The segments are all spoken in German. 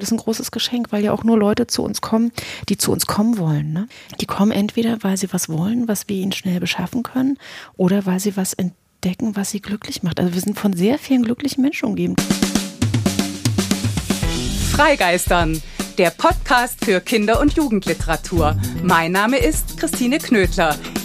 Das ist ein großes Geschenk, weil ja auch nur Leute zu uns kommen, die zu uns kommen wollen. Ne? Die kommen entweder, weil sie was wollen, was wir ihnen schnell beschaffen können, oder weil sie was entdecken, was sie glücklich macht. Also wir sind von sehr vielen glücklichen Menschen umgeben. Freigeistern, der Podcast für Kinder- und Jugendliteratur. Mein Name ist Christine Knödler.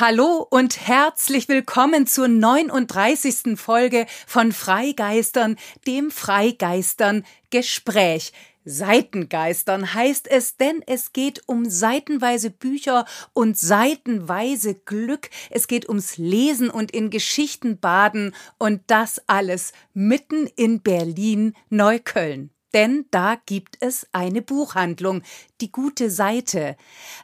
Hallo und herzlich willkommen zur 39. Folge von Freigeistern, dem Freigeistern Gespräch. Seitengeistern heißt es, denn es geht um seitenweise Bücher und seitenweise Glück. Es geht ums Lesen und in Geschichten baden und das alles mitten in Berlin-Neukölln. Denn da gibt es eine Buchhandlung, die gute Seite.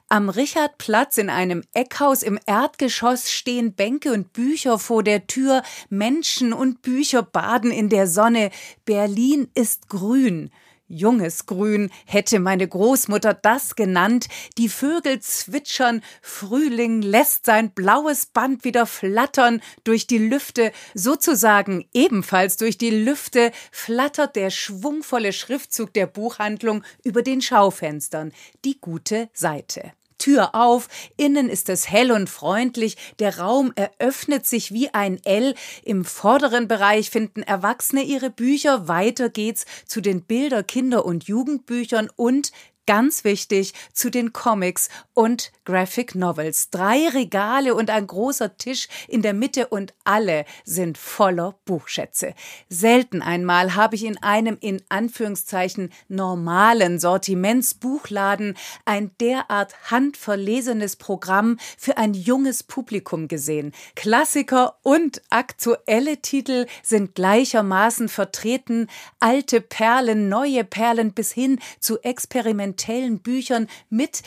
Am Richardplatz in einem Eckhaus im Erdgeschoss stehen Bänke und Bücher vor der Tür, Menschen und Bücher baden in der Sonne. Berlin ist grün. Junges Grün hätte meine Großmutter das genannt. Die Vögel zwitschern, Frühling lässt sein blaues Band wieder flattern durch die Lüfte, sozusagen ebenfalls durch die Lüfte flattert der schwungvolle Schriftzug der Buchhandlung über den Schaufenstern, die gute Seite. Tür auf, innen ist es hell und freundlich, der Raum eröffnet sich wie ein L, im vorderen Bereich finden Erwachsene ihre Bücher, weiter geht's zu den Bilder-, Kinder- und Jugendbüchern und Ganz wichtig zu den Comics und Graphic Novels. Drei Regale und ein großer Tisch in der Mitte und alle sind voller Buchschätze. Selten einmal habe ich in einem in Anführungszeichen normalen Sortimentsbuchladen ein derart handverlesenes Programm für ein junges Publikum gesehen. Klassiker und aktuelle Titel sind gleichermaßen vertreten, alte Perlen, neue Perlen bis hin zu experimentellen Büchern mit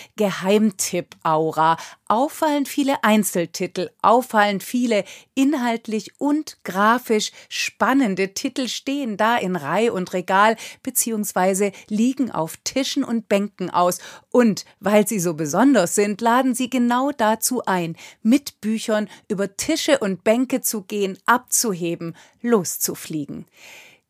Geheimtipp-Aura. Auffallend viele Einzeltitel, auffallend viele inhaltlich und grafisch spannende Titel stehen da in Reih und Regal beziehungsweise liegen auf Tischen und Bänken aus. Und weil sie so besonders sind, laden sie genau dazu ein, mit Büchern über Tische und Bänke zu gehen, abzuheben, loszufliegen.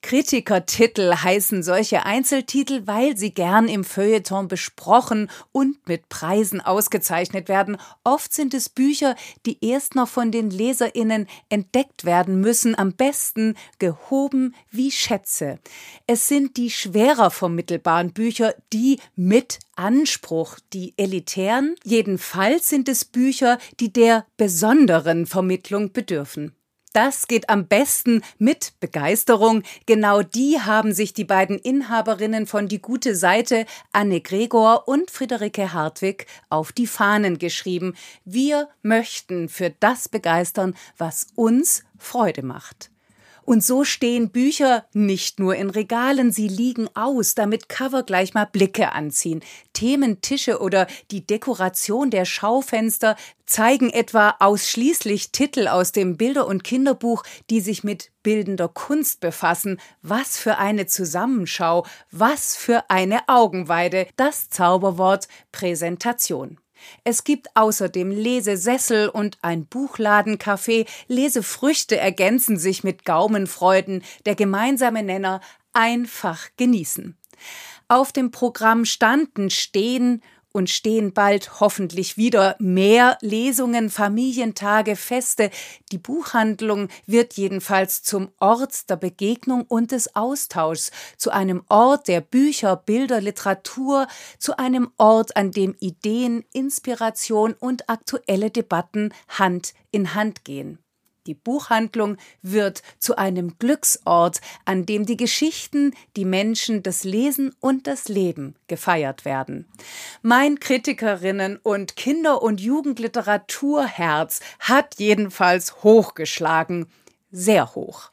Kritikertitel heißen solche Einzeltitel, weil sie gern im Feuilleton besprochen und mit Preisen ausgezeichnet werden. Oft sind es Bücher, die erst noch von den Leserinnen entdeckt werden müssen, am besten gehoben wie Schätze. Es sind die schwerer vermittelbaren Bücher, die mit Anspruch, die elitären. Jedenfalls sind es Bücher, die der besonderen Vermittlung bedürfen. Das geht am besten mit Begeisterung. Genau die haben sich die beiden Inhaberinnen von Die gute Seite, Anne Gregor und Friederike Hartwig, auf die Fahnen geschrieben. Wir möchten für das begeistern, was uns Freude macht. Und so stehen Bücher nicht nur in Regalen, sie liegen aus, damit Cover gleich mal Blicke anziehen. Thementische oder die Dekoration der Schaufenster zeigen etwa ausschließlich Titel aus dem Bilder- und Kinderbuch, die sich mit bildender Kunst befassen. Was für eine Zusammenschau, was für eine Augenweide, das Zauberwort Präsentation. Es gibt außerdem Lesesessel und ein Buchladencafé. Lesefrüchte ergänzen sich mit Gaumenfreuden. Der gemeinsame Nenner einfach genießen. Auf dem Programm standen stehen und stehen bald hoffentlich wieder mehr Lesungen, Familientage, Feste. Die Buchhandlung wird jedenfalls zum Ort der Begegnung und des Austauschs, zu einem Ort der Bücher, Bilder, Literatur, zu einem Ort, an dem Ideen, Inspiration und aktuelle Debatten Hand in Hand gehen. Die Buchhandlung wird zu einem Glücksort, an dem die Geschichten, die Menschen, das Lesen und das Leben gefeiert werden. Mein Kritikerinnen und Kinder- und Jugendliteraturherz hat jedenfalls hochgeschlagen, sehr hoch.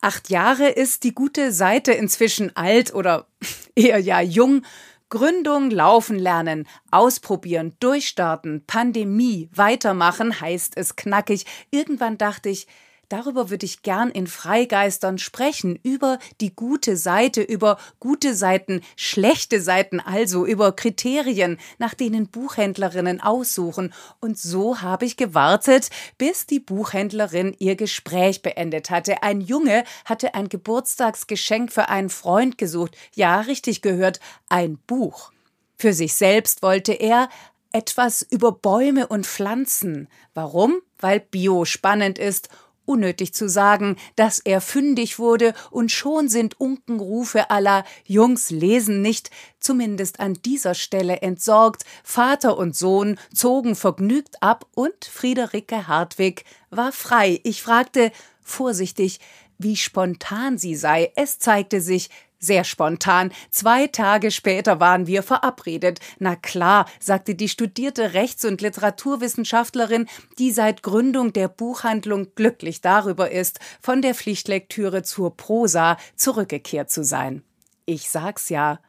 Acht Jahre ist die gute Seite inzwischen alt oder eher ja jung Gründung laufen lernen, ausprobieren, durchstarten, Pandemie, weitermachen, heißt es knackig. Irgendwann dachte ich, Darüber würde ich gern in Freigeistern sprechen, über die gute Seite, über gute Seiten, schlechte Seiten, also über Kriterien, nach denen Buchhändlerinnen aussuchen. Und so habe ich gewartet, bis die Buchhändlerin ihr Gespräch beendet hatte. Ein Junge hatte ein Geburtstagsgeschenk für einen Freund gesucht. Ja, richtig gehört, ein Buch. Für sich selbst wollte er etwas über Bäume und Pflanzen. Warum? Weil Bio spannend ist Unnötig zu sagen, dass er fündig wurde und schon sind Unkenrufe aller Jungs lesen nicht, zumindest an dieser Stelle entsorgt. Vater und Sohn zogen vergnügt ab und Friederike Hartwig war frei. Ich fragte vorsichtig, wie spontan sie sei. Es zeigte sich, sehr spontan. Zwei Tage später waren wir verabredet. Na klar, sagte die studierte Rechts- und Literaturwissenschaftlerin, die seit Gründung der Buchhandlung glücklich darüber ist, von der Pflichtlektüre zur Prosa zurückgekehrt zu sein. Ich sag's ja.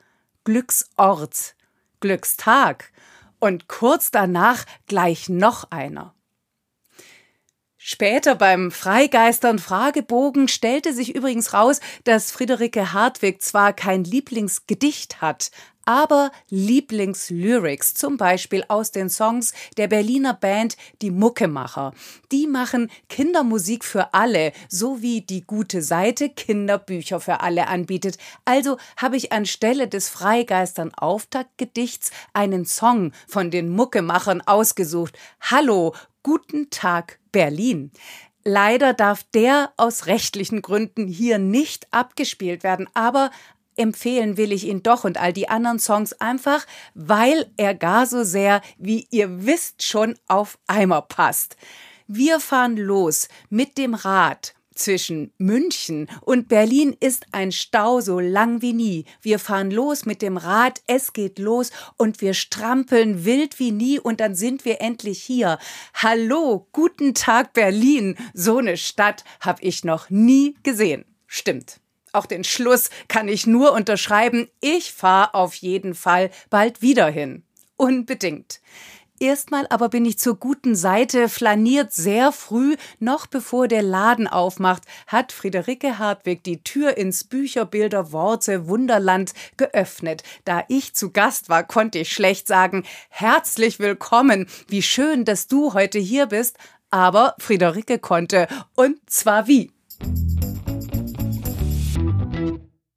Glücksort, Glückstag. Und kurz danach gleich noch einer. Später beim Freigeistern Fragebogen stellte sich übrigens raus, dass Friederike Hartwig zwar kein Lieblingsgedicht hat, aber Lieblingslyrics, zum Beispiel aus den Songs der Berliner Band Die Muckemacher. Die machen Kindermusik für alle, so wie die gute Seite Kinderbücher für alle anbietet. Also habe ich anstelle des Freigeistern Auftaktgedichts einen Song von den Muckemachern ausgesucht. Hallo, guten Tag, Berlin. Leider darf der aus rechtlichen Gründen hier nicht abgespielt werden, aber empfehlen will ich ihn doch und all die anderen Songs einfach, weil er gar so sehr, wie ihr wisst, schon auf Eimer passt. Wir fahren los mit dem Rad zwischen München und Berlin ist ein Stau so lang wie nie. Wir fahren los mit dem Rad, es geht los und wir strampeln wild wie nie und dann sind wir endlich hier. Hallo, guten Tag Berlin. So eine Stadt habe ich noch nie gesehen. Stimmt. Auch den Schluss kann ich nur unterschreiben. Ich fahre auf jeden Fall bald wieder hin. Unbedingt. Erstmal aber bin ich zur guten Seite, flaniert sehr früh, noch bevor der Laden aufmacht, hat Friederike Hartwig die Tür ins Bücherbilder Worte Wunderland geöffnet. Da ich zu Gast war, konnte ich schlecht sagen, herzlich willkommen, wie schön, dass du heute hier bist, aber Friederike konnte, und zwar wie.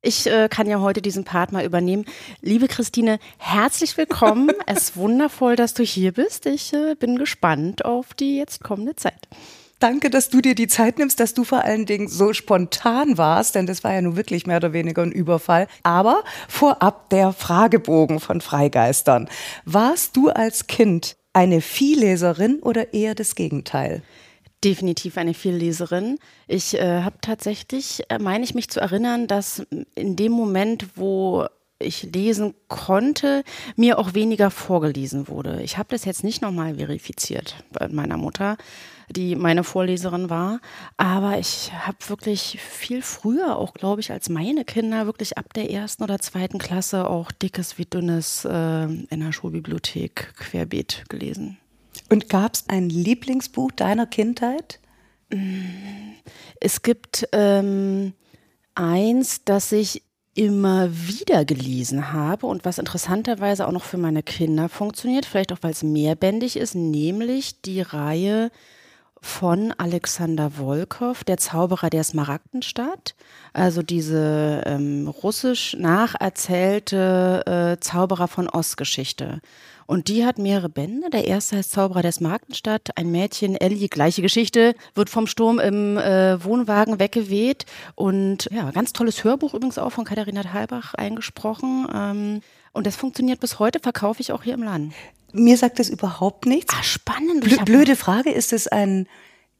Ich äh, kann ja heute diesen Part mal übernehmen. Liebe Christine, herzlich willkommen. es ist wundervoll, dass du hier bist. Ich äh, bin gespannt auf die jetzt kommende Zeit. Danke, dass du dir die Zeit nimmst, dass du vor allen Dingen so spontan warst, denn das war ja nun wirklich mehr oder weniger ein Überfall. Aber vorab der Fragebogen von Freigeistern. Warst du als Kind eine Vielleserin oder eher das Gegenteil? Definitiv eine Vielleserin. Ich äh, habe tatsächlich, äh, meine ich mich zu erinnern, dass in dem Moment, wo ich lesen konnte, mir auch weniger vorgelesen wurde. Ich habe das jetzt nicht nochmal verifiziert bei meiner Mutter, die meine Vorleserin war, aber ich habe wirklich viel früher, auch glaube ich, als meine Kinder, wirklich ab der ersten oder zweiten Klasse auch dickes wie dünnes äh, in der Schulbibliothek querbeet gelesen. Und gab es ein Lieblingsbuch deiner Kindheit? Es gibt ähm, eins, das ich immer wieder gelesen habe und was interessanterweise auch noch für meine Kinder funktioniert, vielleicht auch weil es mehrbändig ist, nämlich die Reihe von Alexander Wolkow, der Zauberer der Smaragdenstadt. Also diese ähm, russisch nacherzählte äh, Zauberer von Ostgeschichte. Und die hat mehrere Bände. Der erste heißt Zauberer der Smaragdenstadt. Ein Mädchen, Ellie, gleiche Geschichte, wird vom Sturm im äh, Wohnwagen weggeweht. Und ja, ganz tolles Hörbuch übrigens auch von Katharina Thalbach eingesprochen. Ähm, und das funktioniert bis heute, verkaufe ich auch hier im Land. Mir sagt das überhaupt nichts. Ah, spannend. Blö blöde Frage, ist es ein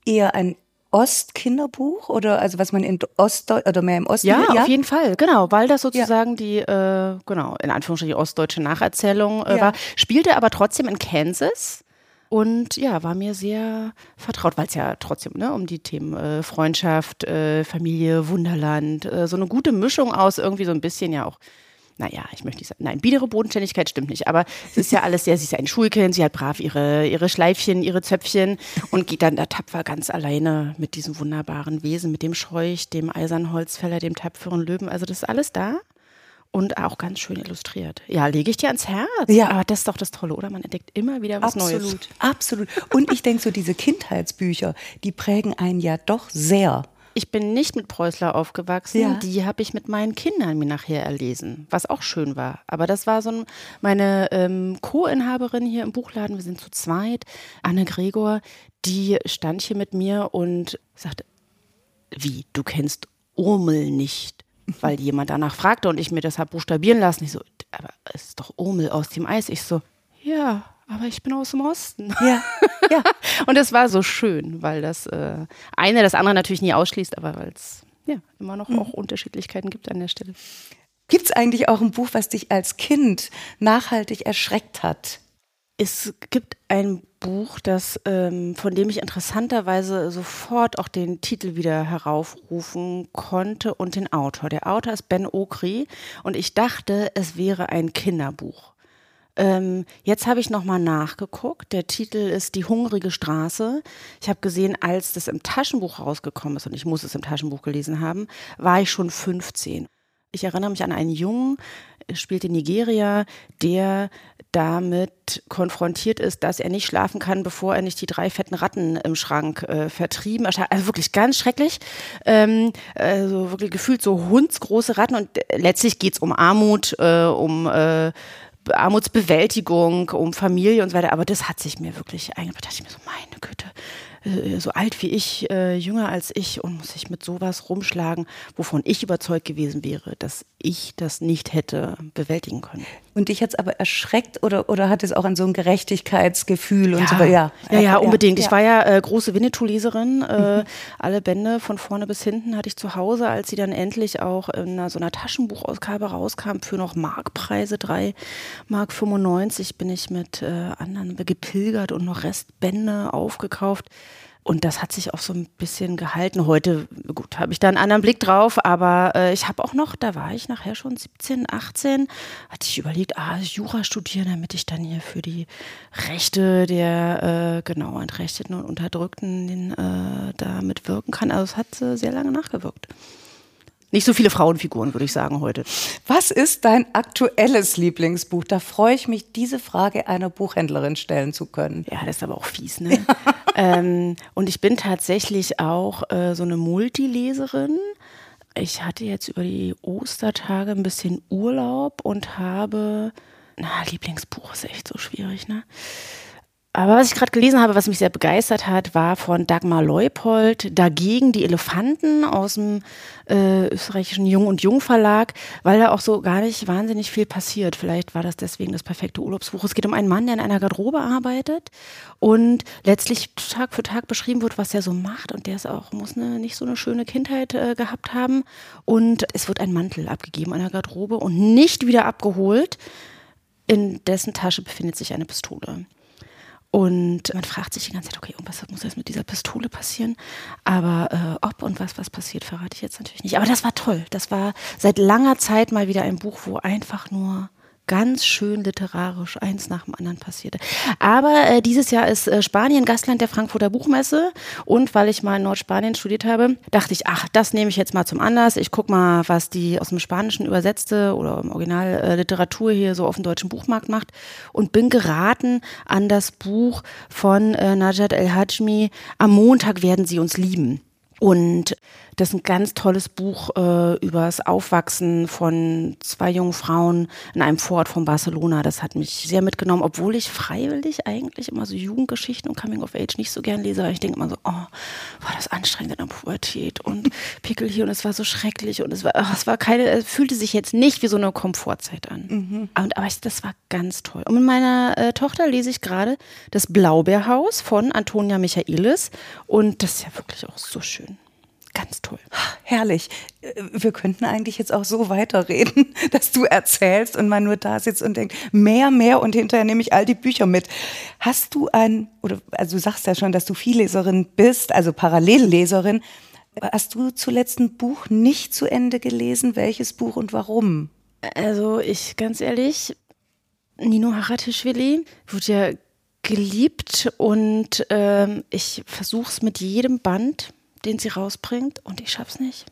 eher ein Ostkinderbuch oder also was man in Ostdeutsch oder mehr im Osten ja, ja, auf jeden Fall, genau, weil das sozusagen ja. die äh, genau in Anführungsstrichen ostdeutsche Nacherzählung äh, ja. war, spielte aber trotzdem in Kansas. Und ja, war mir sehr vertraut, weil es ja trotzdem ne, um die Themen äh, Freundschaft, äh, Familie, Wunderland, äh, so eine gute Mischung aus irgendwie so ein bisschen ja auch naja, ich möchte nicht sagen, nein, biedere Bodenständigkeit stimmt nicht, aber es ist ja alles sehr, sie ist ein Schulkind, sie hat brav ihre, ihre Schleifchen, ihre Zöpfchen und geht dann da tapfer ganz alleine mit diesem wunderbaren Wesen, mit dem Scheuch, dem Eisernholzfäller, dem tapferen Löwen, also das ist alles da und auch ganz schön illustriert. Ja, lege ich dir ans Herz. Ja. Aber das ist doch das Tolle, oder? Man entdeckt immer wieder was absolut, Neues. Absolut. Und ich denke so, diese Kindheitsbücher, die prägen einen ja doch sehr. Ich bin nicht mit Preußler aufgewachsen. Ja. Die habe ich mit meinen Kindern mir nachher erlesen, was auch schön war. Aber das war so ein, meine ähm, Co-Inhaberin hier im Buchladen. Wir sind zu zweit. Anne Gregor, die stand hier mit mir und sagte, wie, du kennst Urmel nicht? Weil jemand danach fragte und ich mir das habe buchstabieren lassen. Ich so, aber es ist doch Urmel aus dem Eis. Ich so, ja, aber ich bin aus dem Osten. Ja, ja. Und es war so schön, weil das äh, eine das andere natürlich nie ausschließt, aber weil es ja immer noch auch Unterschiedlichkeiten gibt an der Stelle. Gibt es eigentlich auch ein Buch, was dich als Kind nachhaltig erschreckt hat? Es gibt ein Buch, das, ähm, von dem ich interessanterweise sofort auch den Titel wieder heraufrufen konnte und den Autor. Der Autor ist Ben Okri und ich dachte, es wäre ein Kinderbuch. Ähm, jetzt habe ich nochmal nachgeguckt. Der Titel ist Die hungrige Straße. Ich habe gesehen, als das im Taschenbuch rausgekommen ist, und ich muss es im Taschenbuch gelesen haben, war ich schon 15. Ich erinnere mich an einen Jungen, spielt in Nigeria, der damit konfrontiert ist, dass er nicht schlafen kann, bevor er nicht die drei fetten Ratten im Schrank äh, vertrieben. Also wirklich ganz schrecklich. Ähm, also wirklich gefühlt so hundsgroße Ratten und letztlich geht's um Armut, äh, um äh, Armutsbewältigung, um Familie und so weiter. Aber das hat sich mir wirklich eingebracht. Da dachte ich mir so, meine Güte, äh, so alt wie ich, äh, jünger als ich und muss sich mit sowas rumschlagen, wovon ich überzeugt gewesen wäre, dass ich das nicht hätte bewältigen können. Und dich hat es aber erschreckt oder, oder hat es auch an so ein Gerechtigkeitsgefühl und so weiter? Ja, ja, ja, unbedingt. ja. Ich war ja äh, große Winnetou-Leserin. Äh, Alle Bände von vorne bis hinten hatte ich zu Hause, als sie dann endlich auch in einer, so einer Taschenbuchausgabe rauskam für noch Markpreise, 3 Mark 95, bin ich mit äh, anderen gepilgert und noch Restbände aufgekauft. Und das hat sich auch so ein bisschen gehalten. Heute, gut, habe ich da einen anderen Blick drauf, aber äh, ich habe auch noch, da war ich nachher schon 17, 18, hatte ich überlegt, ah, Jura studieren, damit ich dann hier für die Rechte der äh, genau Entrechteten und Unterdrückten den, äh, da mitwirken kann. Also es hat äh, sehr lange nachgewirkt. Nicht so viele Frauenfiguren, würde ich sagen, heute. Was ist dein aktuelles Lieblingsbuch? Da freue ich mich, diese Frage einer Buchhändlerin stellen zu können. Ja, das ist aber auch fies, ne? Ähm, und ich bin tatsächlich auch äh, so eine Multileserin. Ich hatte jetzt über die Ostertage ein bisschen Urlaub und habe, na, Lieblingsbuch ist echt so schwierig, ne? Aber was ich gerade gelesen habe, was mich sehr begeistert hat, war von Dagmar Leupold dagegen die Elefanten aus dem äh, österreichischen Jung und Jung Verlag, weil da auch so gar nicht wahnsinnig viel passiert. Vielleicht war das deswegen das perfekte Urlaubsbuch. Es geht um einen Mann, der in einer Garderobe arbeitet und letztlich Tag für Tag beschrieben wird, was er so macht und der ist auch muss eine nicht so eine schöne Kindheit äh, gehabt haben und es wird ein Mantel abgegeben an der Garderobe und nicht wieder abgeholt. In dessen Tasche befindet sich eine Pistole. Und man fragt sich die ganze Zeit, okay, irgendwas muss jetzt mit dieser Pistole passieren. Aber äh, ob und was, was passiert, verrate ich jetzt natürlich nicht. Aber das war toll. Das war seit langer Zeit mal wieder ein Buch, wo einfach nur ganz schön literarisch eins nach dem anderen passierte. Aber äh, dieses Jahr ist äh, Spanien Gastland der Frankfurter Buchmesse und weil ich mal in Nordspanien studiert habe, dachte ich, ach, das nehme ich jetzt mal zum Anlass. Ich guck mal, was die aus dem Spanischen übersetzte oder im Original äh, Literatur hier so auf dem deutschen Buchmarkt macht und bin geraten an das Buch von äh, Najat El-Hajmi Am Montag werden sie uns lieben. Und das ist ein ganz tolles Buch äh, über das Aufwachsen von zwei jungen Frauen in einem Vorort von Barcelona. Das hat mich sehr mitgenommen, obwohl ich freiwillig eigentlich immer so Jugendgeschichten und Coming of Age nicht so gern lese. Weil ich denke immer so, oh, war das anstrengend in der Pubertät und Pickel hier und es war so schrecklich und es war, oh, es war keine, es fühlte sich jetzt nicht wie so eine Komfortzeit an. Und, aber ich, das war ganz toll. Und mit meiner äh, Tochter lese ich gerade das Blaubeerhaus von Antonia Michaelis und das ist ja wirklich auch so schön. Ganz toll. Herrlich. Äh, Wir könnten eigentlich jetzt auch so weiterreden, dass du erzählst und man nur da sitzt und denkt, mehr, mehr und hinterher nehme ich all die Bücher mit. Hast du ein, oder also du sagst ja schon, dass du Vielleserin bist, also Parallelleserin. Hast du zuletzt ein Buch nicht zu Ende gelesen? Welches Buch und warum? Also ich, ganz ehrlich, Nino Haratischvili wird ja geliebt und ähm, ich versuche es mit jedem Band, den sie rausbringt und ich schaff's nicht.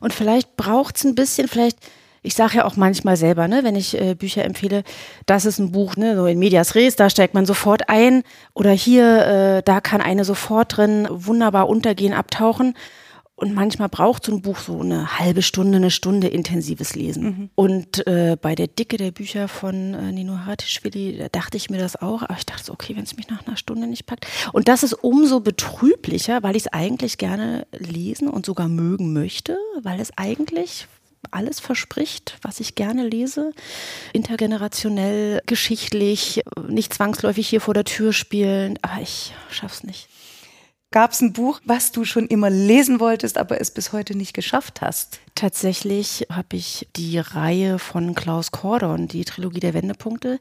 Und vielleicht braucht es ein bisschen, vielleicht, ich sage ja auch manchmal selber, ne, wenn ich äh, Bücher empfehle, das ist ein Buch, ne, so in Medias Res, da steigt man sofort ein oder hier, äh, da kann eine sofort drin wunderbar untergehen, abtauchen. Und manchmal braucht so ein Buch so eine halbe Stunde, eine Stunde intensives Lesen. Mhm. Und äh, bei der Dicke der Bücher von äh, Nino Haratischvili, da dachte ich mir das auch. Aber ich dachte so, okay, wenn es mich nach einer Stunde nicht packt. Und das ist umso betrüblicher, weil ich es eigentlich gerne lesen und sogar mögen möchte, weil es eigentlich alles verspricht, was ich gerne lese. Intergenerationell, geschichtlich, nicht zwangsläufig hier vor der Tür spielen. Aber ich schaff's nicht. Gab es ein Buch, was du schon immer lesen wolltest, aber es bis heute nicht geschafft hast? Tatsächlich habe ich die Reihe von Klaus Kordon, die Trilogie der Wendepunkte,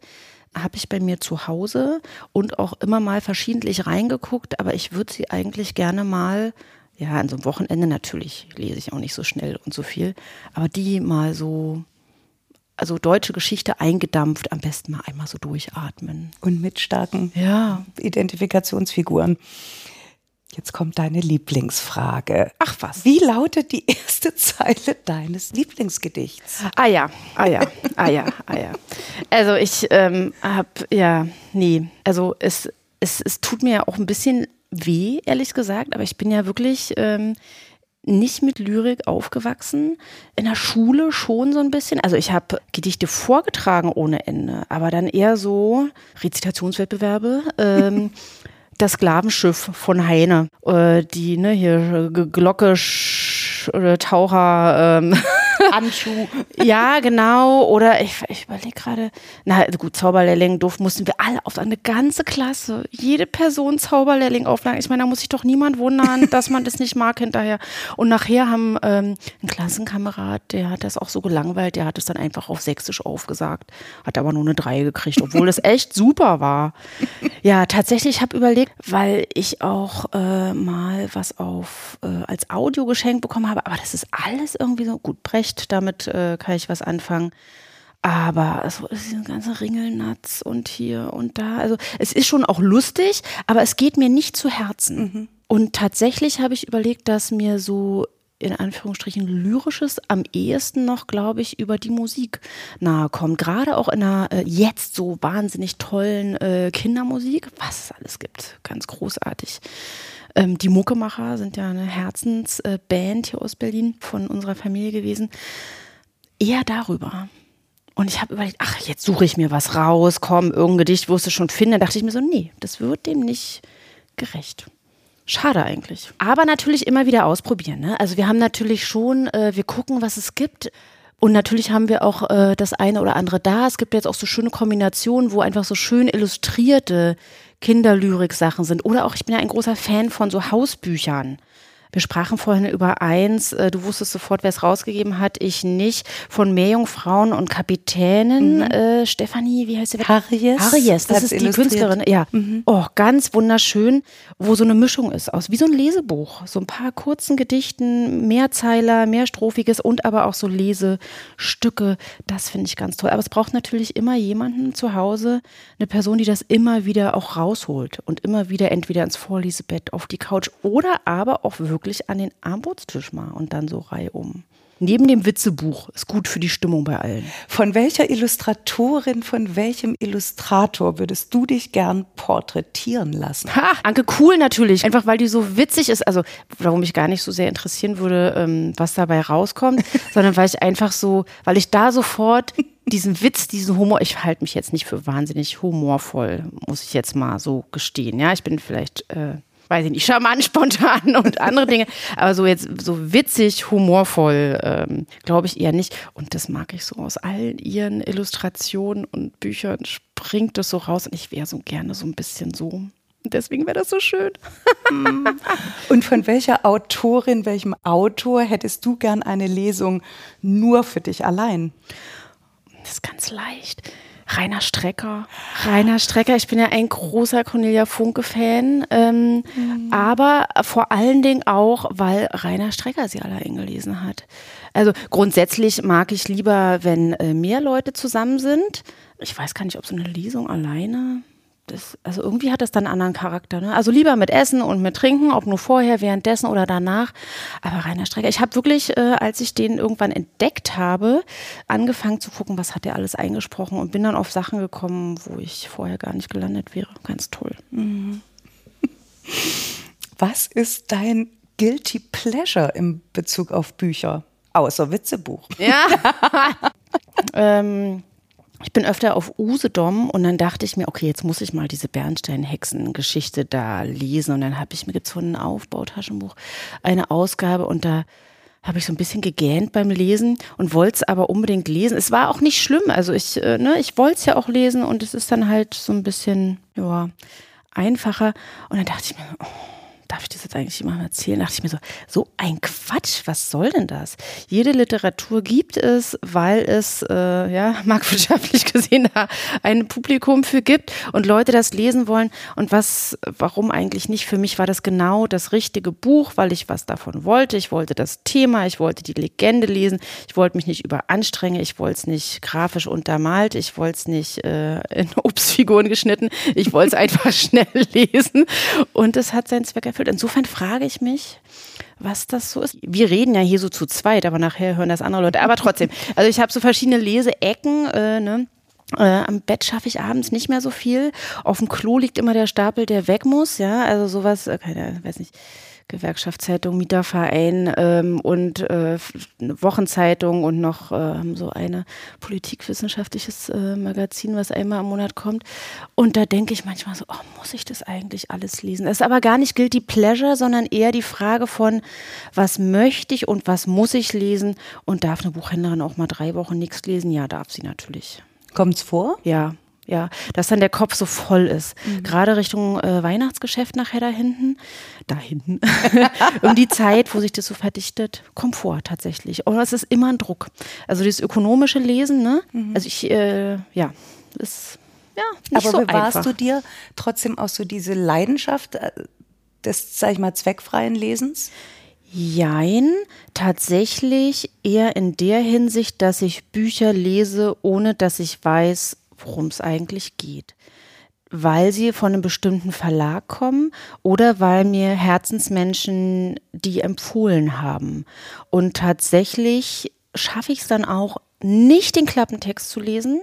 habe ich bei mir zu Hause und auch immer mal verschiedentlich reingeguckt, aber ich würde sie eigentlich gerne mal, ja, an so einem Wochenende natürlich lese ich auch nicht so schnell und so viel, aber die mal so also deutsche Geschichte eingedampft, am besten mal einmal so durchatmen. Und mit starken ja. Identifikationsfiguren. Jetzt kommt deine Lieblingsfrage. Ach was. Wie lautet die erste Zeile deines Lieblingsgedichts? Ah ja, ah ja, ah ja, ah ja. Also ich ähm, habe, ja, nee, also es, es, es tut mir ja auch ein bisschen weh, ehrlich gesagt, aber ich bin ja wirklich ähm, nicht mit Lyrik aufgewachsen. In der Schule schon so ein bisschen. Also ich habe Gedichte vorgetragen ohne Ende, aber dann eher so Rezitationswettbewerbe. Ähm, das Sklavenschiff von Heine, äh, die ne, hier Glocke, oder Taucher, ähm, Handschuh. ja, genau. Oder ich, ich überlege gerade, na gut, Zauberlehrling doof mussten wir alle auf eine ganze Klasse, jede Person Zauberlehrling auflagen. Ich meine, da muss sich doch niemand wundern, dass man das nicht mag hinterher. Und nachher haben ähm, ein Klassenkamerad, der hat das auch so gelangweilt, der hat es dann einfach auf Sächsisch aufgesagt, hat aber nur eine Drei gekriegt, obwohl es echt super war. Ja, tatsächlich habe überlegt, weil ich auch äh, mal was auf äh, als Audio geschenkt bekommen habe, aber das ist alles irgendwie so gut Brecht damit äh, kann ich was anfangen. Aber so diese ganze Ringelnatz und hier und da. Also es ist schon auch lustig, aber es geht mir nicht zu Herzen. Mhm. Und tatsächlich habe ich überlegt, dass mir so in Anführungsstrichen lyrisches am ehesten noch, glaube ich, über die Musik nahe kommt. Gerade auch in einer äh, jetzt so wahnsinnig tollen äh, Kindermusik, was es alles gibt. Ganz großartig. Ähm, die Muckemacher sind ja eine Herzensband hier aus Berlin von unserer Familie gewesen. Eher darüber. Und ich habe überlegt, ach, jetzt suche ich mir was raus, komm, irgendein Gedicht, wo ich es schon finde. Da dachte ich mir so, nee, das wird dem nicht gerecht. Schade eigentlich. Aber natürlich immer wieder ausprobieren. Ne? Also wir haben natürlich schon, äh, wir gucken, was es gibt. Und natürlich haben wir auch äh, das eine oder andere da. Es gibt jetzt auch so schöne Kombinationen, wo einfach so schön illustrierte Kinderlyrik-Sachen sind. Oder auch, ich bin ja ein großer Fan von so Hausbüchern. Wir sprachen vorhin über eins, äh, du wusstest sofort, wer es rausgegeben hat, ich nicht, von Meerjungfrauen und Kapitänen. Mhm. Äh, Stefanie, wie heißt sie? Harries. Harries, das ist die Künstlerin. Ja, mhm. oh, ganz wunderschön, wo so eine Mischung ist aus, wie so ein Lesebuch. So ein paar kurzen Gedichten, Mehrzeiler, mehrstrophiges und aber auch so Lesestücke. Das finde ich ganz toll. Aber es braucht natürlich immer jemanden zu Hause, eine Person, die das immer wieder auch rausholt und immer wieder entweder ins Vorlesebett, auf die Couch oder aber auch wirklich wirklich an den Armutstisch mal und dann so reihum. Neben dem Witzebuch ist gut für die Stimmung bei allen. Von welcher Illustratorin, von welchem Illustrator würdest du dich gern porträtieren lassen? Ha, Anke Cool natürlich. Einfach weil die so witzig ist. Also, warum mich gar nicht so sehr interessieren würde, ähm, was dabei rauskommt, sondern weil ich einfach so, weil ich da sofort diesen Witz, diesen Humor, ich halte mich jetzt nicht für wahnsinnig humorvoll, muss ich jetzt mal so gestehen. Ja, ich bin vielleicht. Äh, weiß ich nicht, charmant, spontan und andere Dinge. Aber so jetzt so witzig, humorvoll, ähm, glaube ich eher nicht. Und das mag ich so aus allen ihren Illustrationen und Büchern springt das so raus. Und ich wäre so gerne so ein bisschen so. Deswegen wäre das so schön. und von welcher Autorin, welchem Autor hättest du gern eine Lesung nur für dich allein? Das ist ganz leicht. Rainer Strecker. Rainer Strecker, ich bin ja ein großer Cornelia Funke-Fan, ähm, mhm. aber vor allen Dingen auch, weil Rainer Strecker sie alle eingelesen hat. Also grundsätzlich mag ich lieber, wenn äh, mehr Leute zusammen sind. Ich weiß gar nicht, ob so eine Lesung alleine das, also irgendwie hat das dann einen anderen Charakter. Ne? Also lieber mit Essen und mit Trinken, ob nur vorher, währenddessen oder danach. Aber Rainer Strecker, ich habe wirklich, äh, als ich den irgendwann entdeckt habe, angefangen zu gucken, was hat er alles eingesprochen und bin dann auf Sachen gekommen, wo ich vorher gar nicht gelandet wäre. Ganz toll. Mhm. Was ist dein Guilty Pleasure im Bezug auf Bücher? Außer Witzebuch. Ja. ähm, ich bin öfter auf Usedom und dann dachte ich mir, okay, jetzt muss ich mal diese Bernstein-Hexen-Geschichte da lesen. Und dann habe ich mir gezogen, ein Aufbautaschenbuch, eine Ausgabe und da habe ich so ein bisschen gegähnt beim Lesen und wollte es aber unbedingt lesen. Es war auch nicht schlimm. Also ich, äh, ne, ich wollte es ja auch lesen und es ist dann halt so ein bisschen, ja, einfacher. Und dann dachte ich mir, oh, darf ich das jetzt eigentlich immer erzählen? Dachte ich mir so, so ein Quatsch, was soll denn das? Jede Literatur gibt es, weil es, äh, ja, marktwirtschaftlich gesehen da ein Publikum für gibt und Leute das lesen wollen. Und was, warum eigentlich nicht? Für mich war das genau das richtige Buch, weil ich was davon wollte. Ich wollte das Thema, ich wollte die Legende lesen, ich wollte mich nicht überanstrengen, ich wollte es nicht grafisch untermalt, ich wollte es nicht äh, in Obstfiguren geschnitten, ich wollte es einfach schnell lesen. Und es hat seinen Zweck erfüllt erfüllt. Insofern frage ich mich, was das so ist. Wir reden ja hier so zu zweit, aber nachher hören das andere Leute. Aber trotzdem, also ich habe so verschiedene Leseecken, äh, ne? Äh, am Bett schaffe ich abends nicht mehr so viel. Auf dem Klo liegt immer der Stapel, der weg muss, ja. Also sowas, äh, keine, weiß nicht Gewerkschaftszeitung, Mieterverein ähm, und äh, Wochenzeitung und noch äh, so eine politikwissenschaftliches äh, Magazin, was einmal im Monat kommt. Und da denke ich manchmal so, oh, muss ich das eigentlich alles lesen? Das ist aber gar nicht Guilty Pleasure, sondern eher die Frage von, was möchte ich und was muss ich lesen? Und darf eine Buchhändlerin auch mal drei Wochen nichts lesen? Ja, darf sie natürlich. Kommt's vor? Ja, ja, dass dann der Kopf so voll ist. Mhm. Gerade Richtung äh, Weihnachtsgeschäft nachher da hinten, da hinten, um die Zeit, wo sich das so verdichtet, Komfort tatsächlich. Und es ist immer ein Druck. Also dieses ökonomische Lesen, ne? Mhm. Also ich, äh, ja, ist ja nicht Aber so bewahrst einfach. du dir trotzdem auch so diese Leidenschaft äh, des, sag ich mal, zweckfreien Lesens? Jein, tatsächlich eher in der Hinsicht, dass ich Bücher lese, ohne dass ich weiß, worum es eigentlich geht. Weil sie von einem bestimmten Verlag kommen oder weil mir Herzensmenschen die empfohlen haben. Und tatsächlich schaffe ich es dann auch, nicht den Klappentext zu lesen,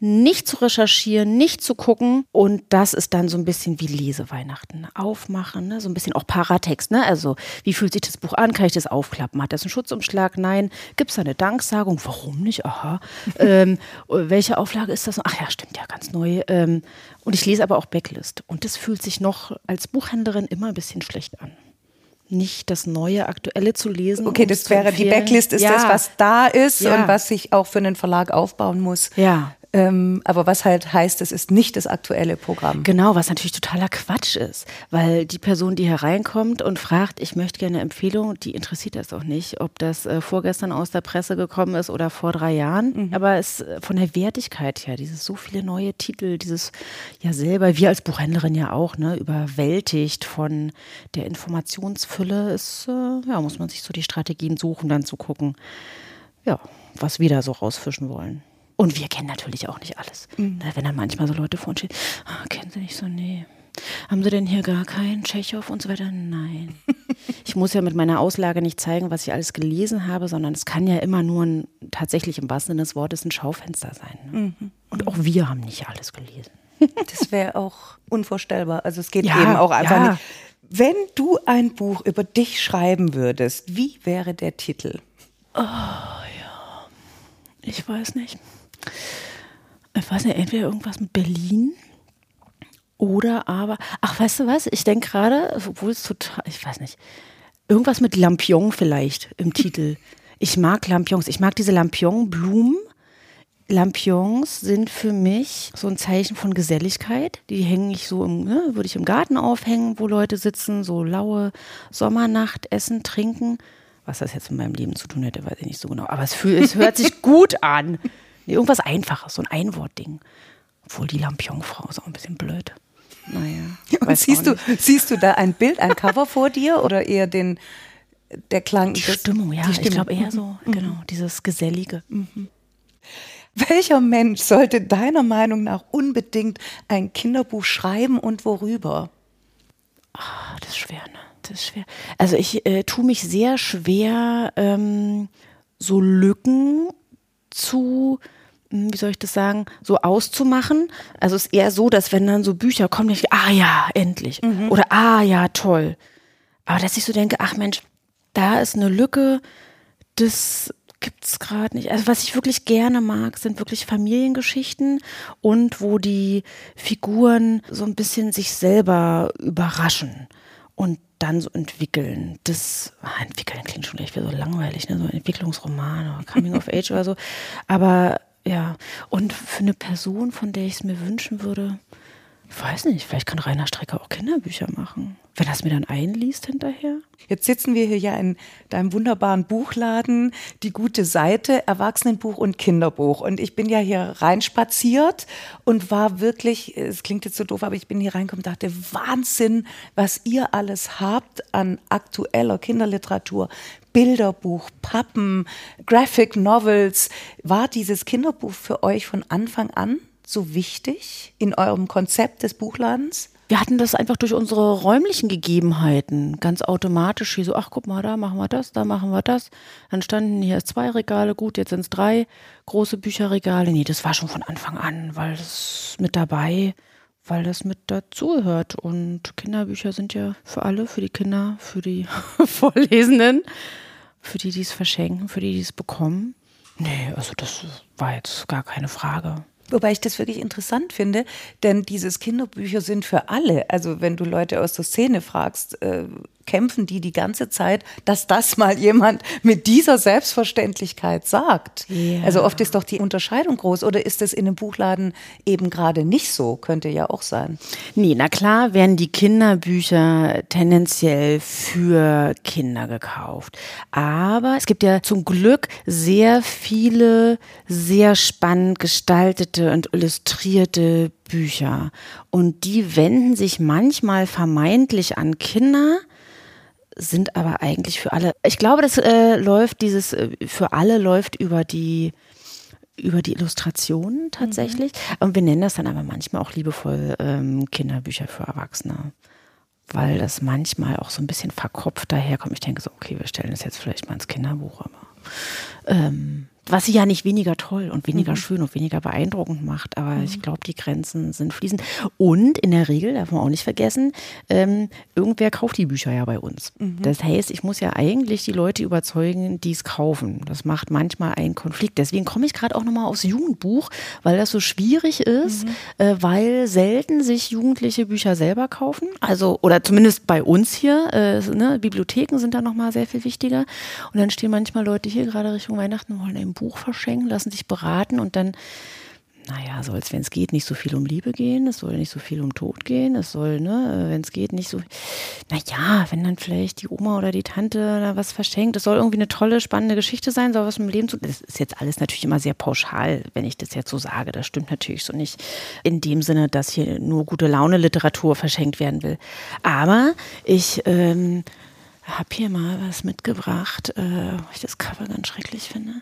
nicht zu recherchieren, nicht zu gucken. Und das ist dann so ein bisschen wie Leseweihnachten. Aufmachen, ne? so ein bisschen auch Paratext. Ne? Also, wie fühlt sich das Buch an? Kann ich das aufklappen? Hat das einen Schutzumschlag? Nein. Gibt es da eine Danksagung? Warum nicht? Aha. ähm, welche Auflage ist das? Ach ja, stimmt ja, ganz neu. Ähm, und ich lese aber auch Backlist. Und das fühlt sich noch als Buchhändlerin immer ein bisschen schlecht an nicht das neue Aktuelle zu lesen. Okay, das wäre die Backlist ist ja. das, was da ist ja. und was sich auch für einen Verlag aufbauen muss. Ja. Ähm, aber was halt heißt, es ist nicht das aktuelle Programm. Genau, was natürlich totaler Quatsch ist, weil die Person, die hereinkommt und fragt, ich möchte gerne eine Empfehlung, die interessiert das auch nicht, ob das äh, vorgestern aus der Presse gekommen ist oder vor drei Jahren. Mhm. Aber es äh, von der Wertigkeit her, dieses so viele neue Titel, dieses ja selber, wir als Buchhändlerin ja auch, ne, überwältigt von der Informationsfülle, ist, äh, ja, muss man sich so die Strategien suchen, dann zu gucken, ja, was wir da so rausfischen wollen. Und wir kennen natürlich auch nicht alles. Mhm. Wenn dann manchmal so Leute vor uns stehen, ah, kennen Sie nicht so, nee. Haben Sie denn hier gar keinen Tschechow und so weiter? Nein. ich muss ja mit meiner Auslage nicht zeigen, was ich alles gelesen habe, sondern es kann ja immer nur ein, tatsächlich im wahrsten Sinne des Wortes ein Schaufenster sein. Ne? Mhm. Und auch wir haben nicht alles gelesen. das wäre auch unvorstellbar. Also es geht ja, eben auch einfach ja. nicht. Wenn du ein Buch über dich schreiben würdest, wie wäre der Titel? Oh ja, ich weiß nicht ich weiß nicht, entweder irgendwas mit Berlin oder aber, ach, weißt du was? Ich denke gerade, obwohl es total, ich weiß nicht, irgendwas mit Lampion vielleicht im Titel. Ich mag Lampions, ich mag diese Lampion-Blumen. Lampions sind für mich so ein Zeichen von Geselligkeit. Die hänge ich so im, ne, würde ich im Garten aufhängen, wo Leute sitzen, so laue Sommernacht, essen, trinken. Was das jetzt mit meinem Leben zu tun hätte, weiß ich nicht so genau. Aber es, fühl, es hört sich gut an. Irgendwas Einfaches, so ein Einwortding. Obwohl die Lampionfrau ist auch ein bisschen blöd. Naja. Und siehst du, siehst du da ein Bild, ein Cover vor dir oder eher den, der Klang? Die Stimmung, ja. die Ich Stimmung. glaube eher so, genau, dieses Gesellige. Welcher Mensch sollte deiner Meinung nach unbedingt ein Kinderbuch schreiben und worüber? Ah, das ist schwer, ne? Das ist schwer. Also ich äh, tue mich sehr schwer, ähm, so Lücken zu, wie soll ich das sagen, so auszumachen. Also es ist eher so, dass wenn dann so Bücher kommen, ich, ah ja, endlich. Oder ah ja, toll. Aber dass ich so denke, ach Mensch, da ist eine Lücke, das gibt's gerade nicht. Also was ich wirklich gerne mag, sind wirklich Familiengeschichten und wo die Figuren so ein bisschen sich selber überraschen und dann so entwickeln. Das ah, entwickeln klingt schon gleich wieder so langweilig, ne? so ein Entwicklungsroman oder Coming of Age oder so. Aber ja, und für eine Person, von der ich es mir wünschen würde, ich weiß nicht, vielleicht kann Rainer Strecker auch Kinderbücher machen. Wenn er es mir dann einliest hinterher. Jetzt sitzen wir hier ja in deinem wunderbaren Buchladen, die gute Seite, Erwachsenenbuch und Kinderbuch. Und ich bin ja hier reinspaziert und war wirklich, es klingt jetzt so doof, aber ich bin hier reingekommen und dachte, Wahnsinn, was ihr alles habt an aktueller Kinderliteratur. Bilderbuch, Pappen, Graphic Novels. War dieses Kinderbuch für euch von Anfang an so wichtig in eurem Konzept des Buchladens? Wir hatten das einfach durch unsere räumlichen Gegebenheiten ganz automatisch wie so, ach guck mal, da machen wir das, da machen wir das. Dann standen hier zwei Regale, gut, jetzt sind es drei große Bücherregale. Nee, das war schon von Anfang an, weil das mit dabei, weil das mit dazugehört. Und Kinderbücher sind ja für alle, für die Kinder, für die Vorlesenden, für die, die es verschenken, für die, die es bekommen. Nee, also das war jetzt gar keine Frage. Wobei ich das wirklich interessant finde, denn dieses Kinderbücher sind für alle. Also wenn du Leute aus der Szene fragst, äh, kämpfen die die ganze Zeit, dass das mal jemand mit dieser Selbstverständlichkeit sagt. Ja. Also oft ist doch die Unterscheidung groß. Oder ist es in einem Buchladen eben gerade nicht so? Könnte ja auch sein. Nee, na klar werden die Kinderbücher tendenziell für Kinder gekauft. Aber es gibt ja zum Glück sehr viele sehr spannend gestaltete und illustrierte Bücher. Und die wenden sich manchmal vermeintlich an Kinder sind aber eigentlich für alle. Ich glaube, das äh, läuft dieses äh, für alle läuft über die über die Illustrationen tatsächlich. Und wir nennen das dann aber manchmal auch liebevoll ähm, Kinderbücher für Erwachsene. Weil das manchmal auch so ein bisschen verkopft daherkommt. Ich denke so, okay, wir stellen das jetzt vielleicht mal ins Kinderbuch, aber ähm, was sie ja nicht weniger toll und weniger schön und weniger beeindruckend macht. Aber ich glaube, die Grenzen sind fließend. Und in der Regel, darf man auch nicht vergessen, ähm, irgendwer kauft die Bücher ja bei uns. Das heißt, ich muss ja eigentlich die Leute überzeugen, die es kaufen. Das macht manchmal einen Konflikt. Deswegen komme ich gerade auch nochmal aufs Jugendbuch, weil das so schwierig ist, äh, weil selten sich Jugendliche Bücher selber kaufen. Also, oder zumindest bei uns hier. Äh, ne, Bibliotheken sind da nochmal sehr viel wichtiger. Und dann stehen manchmal Leute hier gerade Richtung Weihnachten und wollen ein Buch verschenken, lassen sich beraten und dann naja, soll es, wenn es geht, nicht so viel um Liebe gehen, es soll nicht so viel um Tod gehen, es soll, ne, wenn es geht, nicht so, naja, wenn dann vielleicht die Oma oder die Tante da was verschenkt, es soll irgendwie eine tolle, spannende Geschichte sein, soll was mit dem Leben zu, das ist jetzt alles natürlich immer sehr pauschal, wenn ich das jetzt so sage, das stimmt natürlich so nicht in dem Sinne, dass hier nur gute Laune Literatur verschenkt werden will. Aber ich, ähm, habe hier mal was mitgebracht, äh, weil ich das Cover ganz schrecklich finde.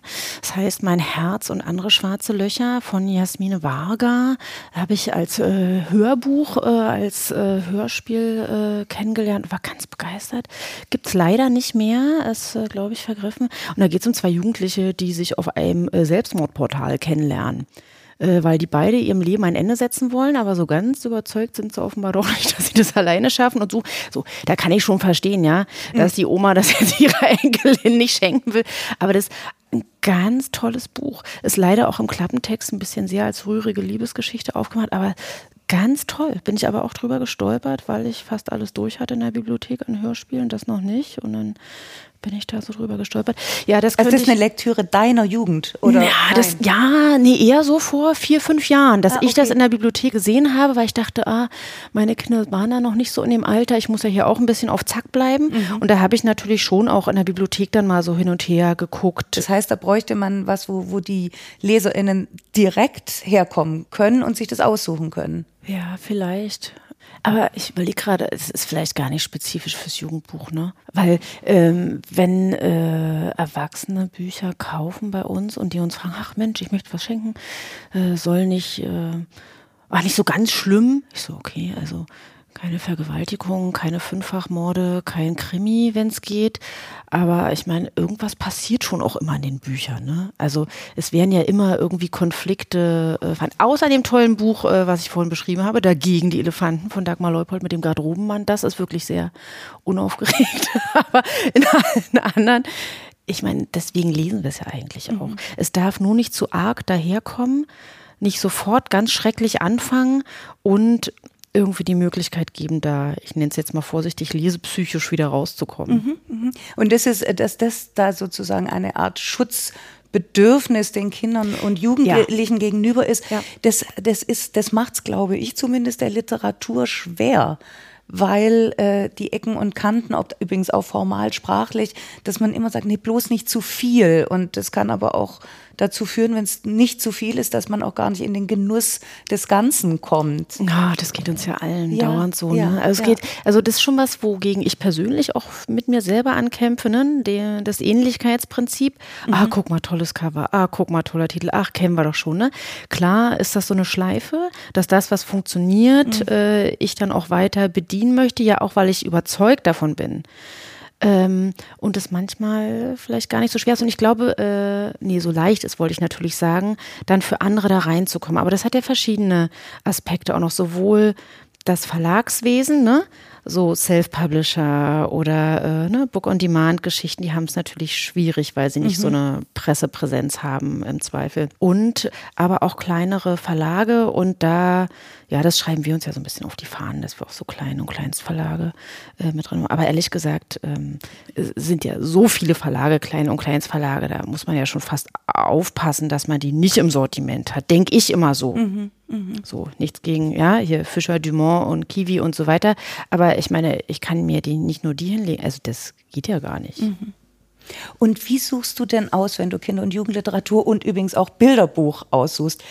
Das heißt Mein Herz und andere schwarze Löcher von Jasmine Varga. Habe ich als äh, Hörbuch, äh, als äh, Hörspiel äh, kennengelernt, war ganz begeistert. Gibt's leider nicht mehr, ist, äh, glaube ich, vergriffen. Und da geht es um zwei Jugendliche, die sich auf einem äh, Selbstmordportal kennenlernen äh, weil die beide ihrem Leben ein Ende setzen wollen, aber so ganz überzeugt sind sie offenbar doch nicht, dass sie das alleine schaffen und so. So, da kann ich schon verstehen, ja, dass die Oma das jetzt ihrer Enkelin nicht schenken will. Aber das ist ein ganz tolles Buch. Ist leider auch im Klappentext ein bisschen sehr als rührige Liebesgeschichte aufgemacht, aber ganz toll. Bin ich aber auch drüber gestolpert, weil ich fast alles durch hatte in der Bibliothek an Hörspielen, das noch nicht. Und dann bin ich da so drüber gestolpert. Ja, das Also das ist eine Lektüre deiner Jugend, oder? ja, das, ja, nee, eher so vor vier, fünf Jahren, dass Ah, ich das okay. in der Bibliothek gesehen habe, weil ich dachte, ah, meine Kinder waren da noch nicht so in dem Alter, ich muss ja hier auch ein bisschen auf Zack bleiben. Mhm. Und da habe ich natürlich schon auch in der Bibliothek dann mal so hin und her geguckt. Das heißt, da bräuchte man was, wo, wo die LeserInnen direkt herkommen können und sich das aussuchen können. Ja, vielleicht. Aber ich überlege gerade, es ist vielleicht gar nicht spezifisch fürs Jugendbuch, ne? Weil ähm, wenn äh, Erwachsene Bücher kaufen bei uns und die uns fragen, ach Mensch, ich möchte was schenken, äh, soll nicht, äh, war nicht so ganz schlimm. Ich so, okay, also keine Vergewaltigung, keine Fünffachmorde, kein Krimi, wenn es geht. Aber ich meine, irgendwas passiert schon auch immer in den Büchern. Ne? Also es werden ja immer irgendwie Konflikte, äh, außer dem tollen Buch, äh, was ich vorhin beschrieben habe, dagegen die Elefanten von Dagmar Leupold mit dem Garderobenmann. Das ist wirklich sehr unaufgeregt. Aber in allen anderen, ich meine, deswegen lesen wir es ja eigentlich auch. Es darf nur nicht zu arg daherkommen, nicht sofort ganz schrecklich anfangen und irgendwie die Möglichkeit geben, da, ich nenne es jetzt mal vorsichtig, lesepsychisch wieder rauszukommen. Und das ist, äh, dass das da sozusagen eine Art Schutzbedürfnis den Kindern und Jugendlichen gegenüber ist, Ja. das, das ist, das macht's, glaube ich, zumindest der Literatur schwer. Weil äh, die Ecken und Kanten, ob, übrigens auch formal sprachlich, dass man immer sagt, nee, bloß nicht zu viel. Und das kann aber auch dazu führen, wenn es nicht zu viel ist, dass man auch gar nicht in den Genuss des Ganzen kommt. Ja, das geht uns ja allen Ja, dauernd so. ja, ne? Also, es ja. geht, also das ist schon was, wogegen ich persönlich auch mit mir selber ankämpfe, ne? Der, das Ähnlichkeitsprinzip. Mhm. Ah, guck mal, tolles Cover. Ah, guck mal, toller Titel. Ach, kennen wir doch schon. Ne? Klar ist das so eine Schleife, dass das, was funktioniert, Mhm. äh, ich dann auch weiter bedienen möchte, ja auch, weil ich überzeugt davon bin. Ähm, und es manchmal vielleicht gar nicht so schwer ist. Und ich glaube, äh, nee, so leicht ist, wollte ich natürlich sagen, dann für andere da reinzukommen. Aber das hat ja verschiedene Aspekte auch noch, sowohl das Verlagswesen, ne? so Self-Publisher oder äh, ne, Book-on-Demand-Geschichten, die haben es natürlich schwierig, weil sie nicht so eine Pressepräsenz haben im Zweifel. Und aber auch kleinere Verlage und da, ja, das schreiben wir uns ja so ein bisschen auf die Fahnen, dass wir auch so Klein- und Kleinstverlage äh, mit drin haben. Aber ehrlich gesagt, ähm, es sind ja so viele Verlage, Klein- und Kleinstverlage, da muss man ja schon fast aufpassen, dass man die nicht im Sortiment hat. Denke ich immer so. So, nichts gegen, ja, hier Fischer, Dumont und Kiwi und so weiter. Aber ich meine, ich kann mir die nicht nur die hinlegen. Also das geht ja gar nicht. Und wie suchst du denn aus, wenn du Kinder- und Jugendliteratur und übrigens auch Bilderbuch aussuchst?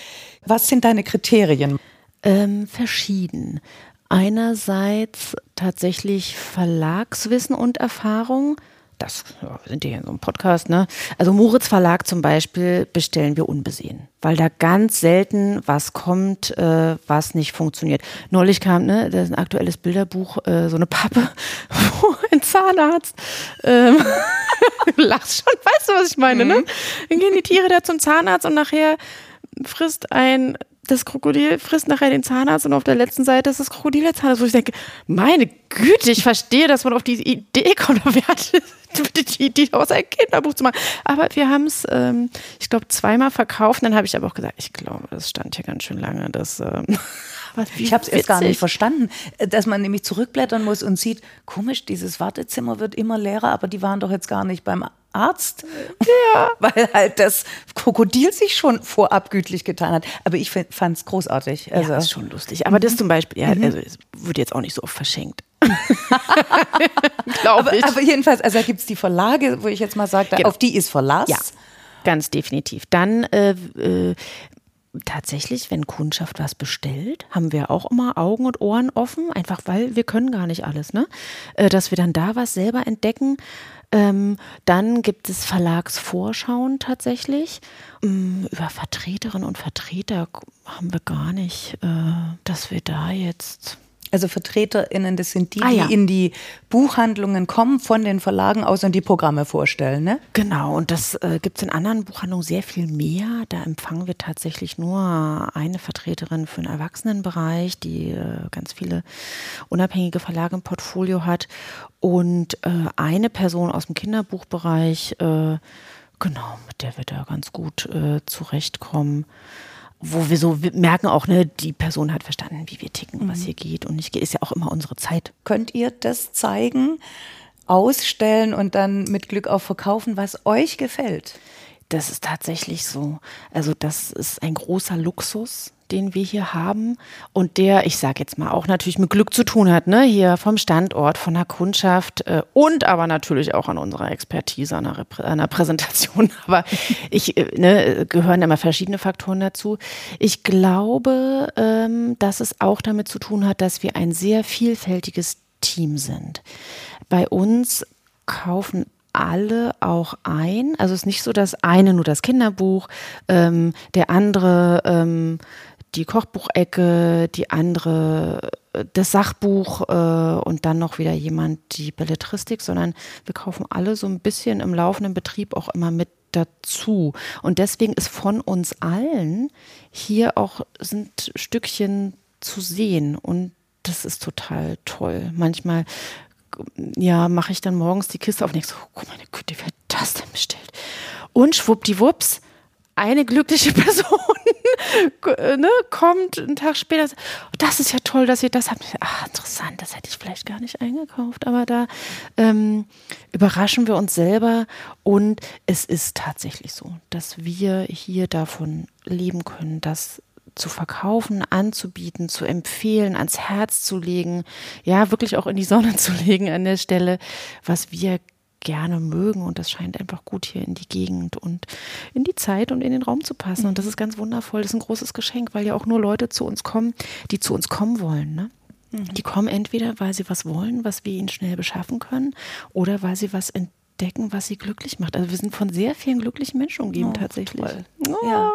Was sind deine Kriterien? Ähm, verschieden. Einerseits tatsächlich Verlagswissen und Erfahrung. Das ja, wir sind ja hier in so einem Podcast, ne? Also Moritz Verlag zum Beispiel bestellen wir unbesehen, weil da ganz selten was kommt, äh, was nicht funktioniert. Neulich kam, ne, das ist ein aktuelles Bilderbuch, äh, so eine Pappe, wo ein Zahnarzt ähm, du lachst schon, weißt du, was ich meine, ne? Dann gehen die Tiere da zum Zahnarzt und nachher frisst ein das Krokodil frisst nachher den Zahnarzt und auf der letzten Seite ist das Krokodil der Zahnarzt, wo ich denke, meine Güte, ich verstehe, dass man auf diese Idee kommt, wer hat die Idee aus ein Kinderbuch zu machen? Aber wir haben es, ähm, ich glaube, zweimal verkauft. Dann habe ich aber auch gesagt, ich glaube, das stand hier ganz schön lange. Das, ähm, Ich habe es erst gar nicht verstanden, äh, dass man nämlich zurückblättern muss und sieht, komisch, dieses Wartezimmer wird immer leerer, aber die waren doch jetzt gar nicht beim Arzt. Ja. Weil halt das Krokodil sich schon vorab gütlich getan hat. Aber ich fand es großartig. Also, Ja, ist schon lustig. Aber das zum Beispiel, ja, also es wird jetzt auch nicht so oft verschenkt. Glaube aber, ich. aber jedenfalls, also da gibt es die Verlage, wo ich jetzt mal sage, Genau. auf die ist Verlass. Ja, ganz definitiv. Dann äh, äh, tatsächlich, wenn Kundschaft was bestellt, haben wir auch immer Augen und Ohren offen, einfach weil wir können gar nicht alles, ne? Äh, dass wir dann da was selber entdecken. Ähm, dann gibt es Verlagsvorschauen tatsächlich. Ähm, über Vertreterinnen und Vertreter haben wir gar nicht, äh, dass wir da jetzt Also VertreterInnen, das sind die, Ah, ja. die in die Buchhandlungen kommen von den Verlagen aus und die Programme vorstellen, ne? Genau, und das äh, gibt es in anderen Buchhandlungen sehr viel mehr. Da empfangen wir tatsächlich nur eine Vertreterin für den Erwachsenenbereich, die äh, ganz viele unabhängige Verlage im Portfolio hat. Und äh, eine Person aus dem Kinderbuchbereich, äh, genau, mit der wir da ganz gut äh, zurechtkommen. Wo wir so merken auch, ne, die Person hat verstanden, wie wir ticken, was hier geht und nicht geht. Ist ja auch immer unsere Zeit. Könnt ihr das zeigen? ausstellen und dann mit Glück auch verkaufen, was euch gefällt. Das ist tatsächlich so. Also das ist ein großer Luxus, den wir hier haben und der, ich sage jetzt mal, auch natürlich mit Glück zu tun hat, ne? Hier vom Standort, von der Kundschaft äh, und aber natürlich auch an unserer Expertise, an einer, an einer Präsentation. Aber ich, äh, ne, gehören immer verschiedene Faktoren dazu. Ich glaube, ähm, dass es auch damit zu tun hat, dass wir ein sehr vielfältiges Team sind. Bei uns kaufen alle auch ein. Also es ist nicht so, dass eine nur das Kinderbuch, ähm, der andere ähm, die Kochbuchecke, die andere äh, das Sachbuch äh, und dann noch wieder jemand die Belletristik, sondern wir kaufen alle so ein bisschen im laufenden Betrieb auch immer mit dazu. Und deswegen ist von uns allen hier auch sind Stückchen zu sehen und das ist total toll. Manchmal ja, mache ich dann morgens die Kiste auf und denke so, oh meine Güte, wer hat das denn bestellt? Und schwuppdiwupps, eine glückliche Person ne, kommt einen Tag später, das ist ja toll, dass ihr das habt. Ach, interessant, das hätte ich vielleicht gar nicht eingekauft, aber da ähm, überraschen wir uns selber und es ist tatsächlich so, dass wir hier davon leben können, dass zu verkaufen, anzubieten, zu empfehlen, ans Herz zu legen, ja, wirklich auch in die Sonne zu legen an der Stelle, was wir gerne mögen und das scheint einfach gut hier in die Gegend und in die Zeit und in den Raum zu passen. Und das ist ganz wundervoll. Das ist ein großes Geschenk, weil ja auch nur Leute zu uns kommen, die zu uns kommen wollen. Ne? Mhm. Die kommen entweder, weil sie was wollen, was wir ihnen schnell beschaffen können, oder weil sie was entdecken entdecken, was sie glücklich macht. Also wir sind von sehr vielen glücklichen Menschen umgeben oh, tatsächlich. Oh. Ja.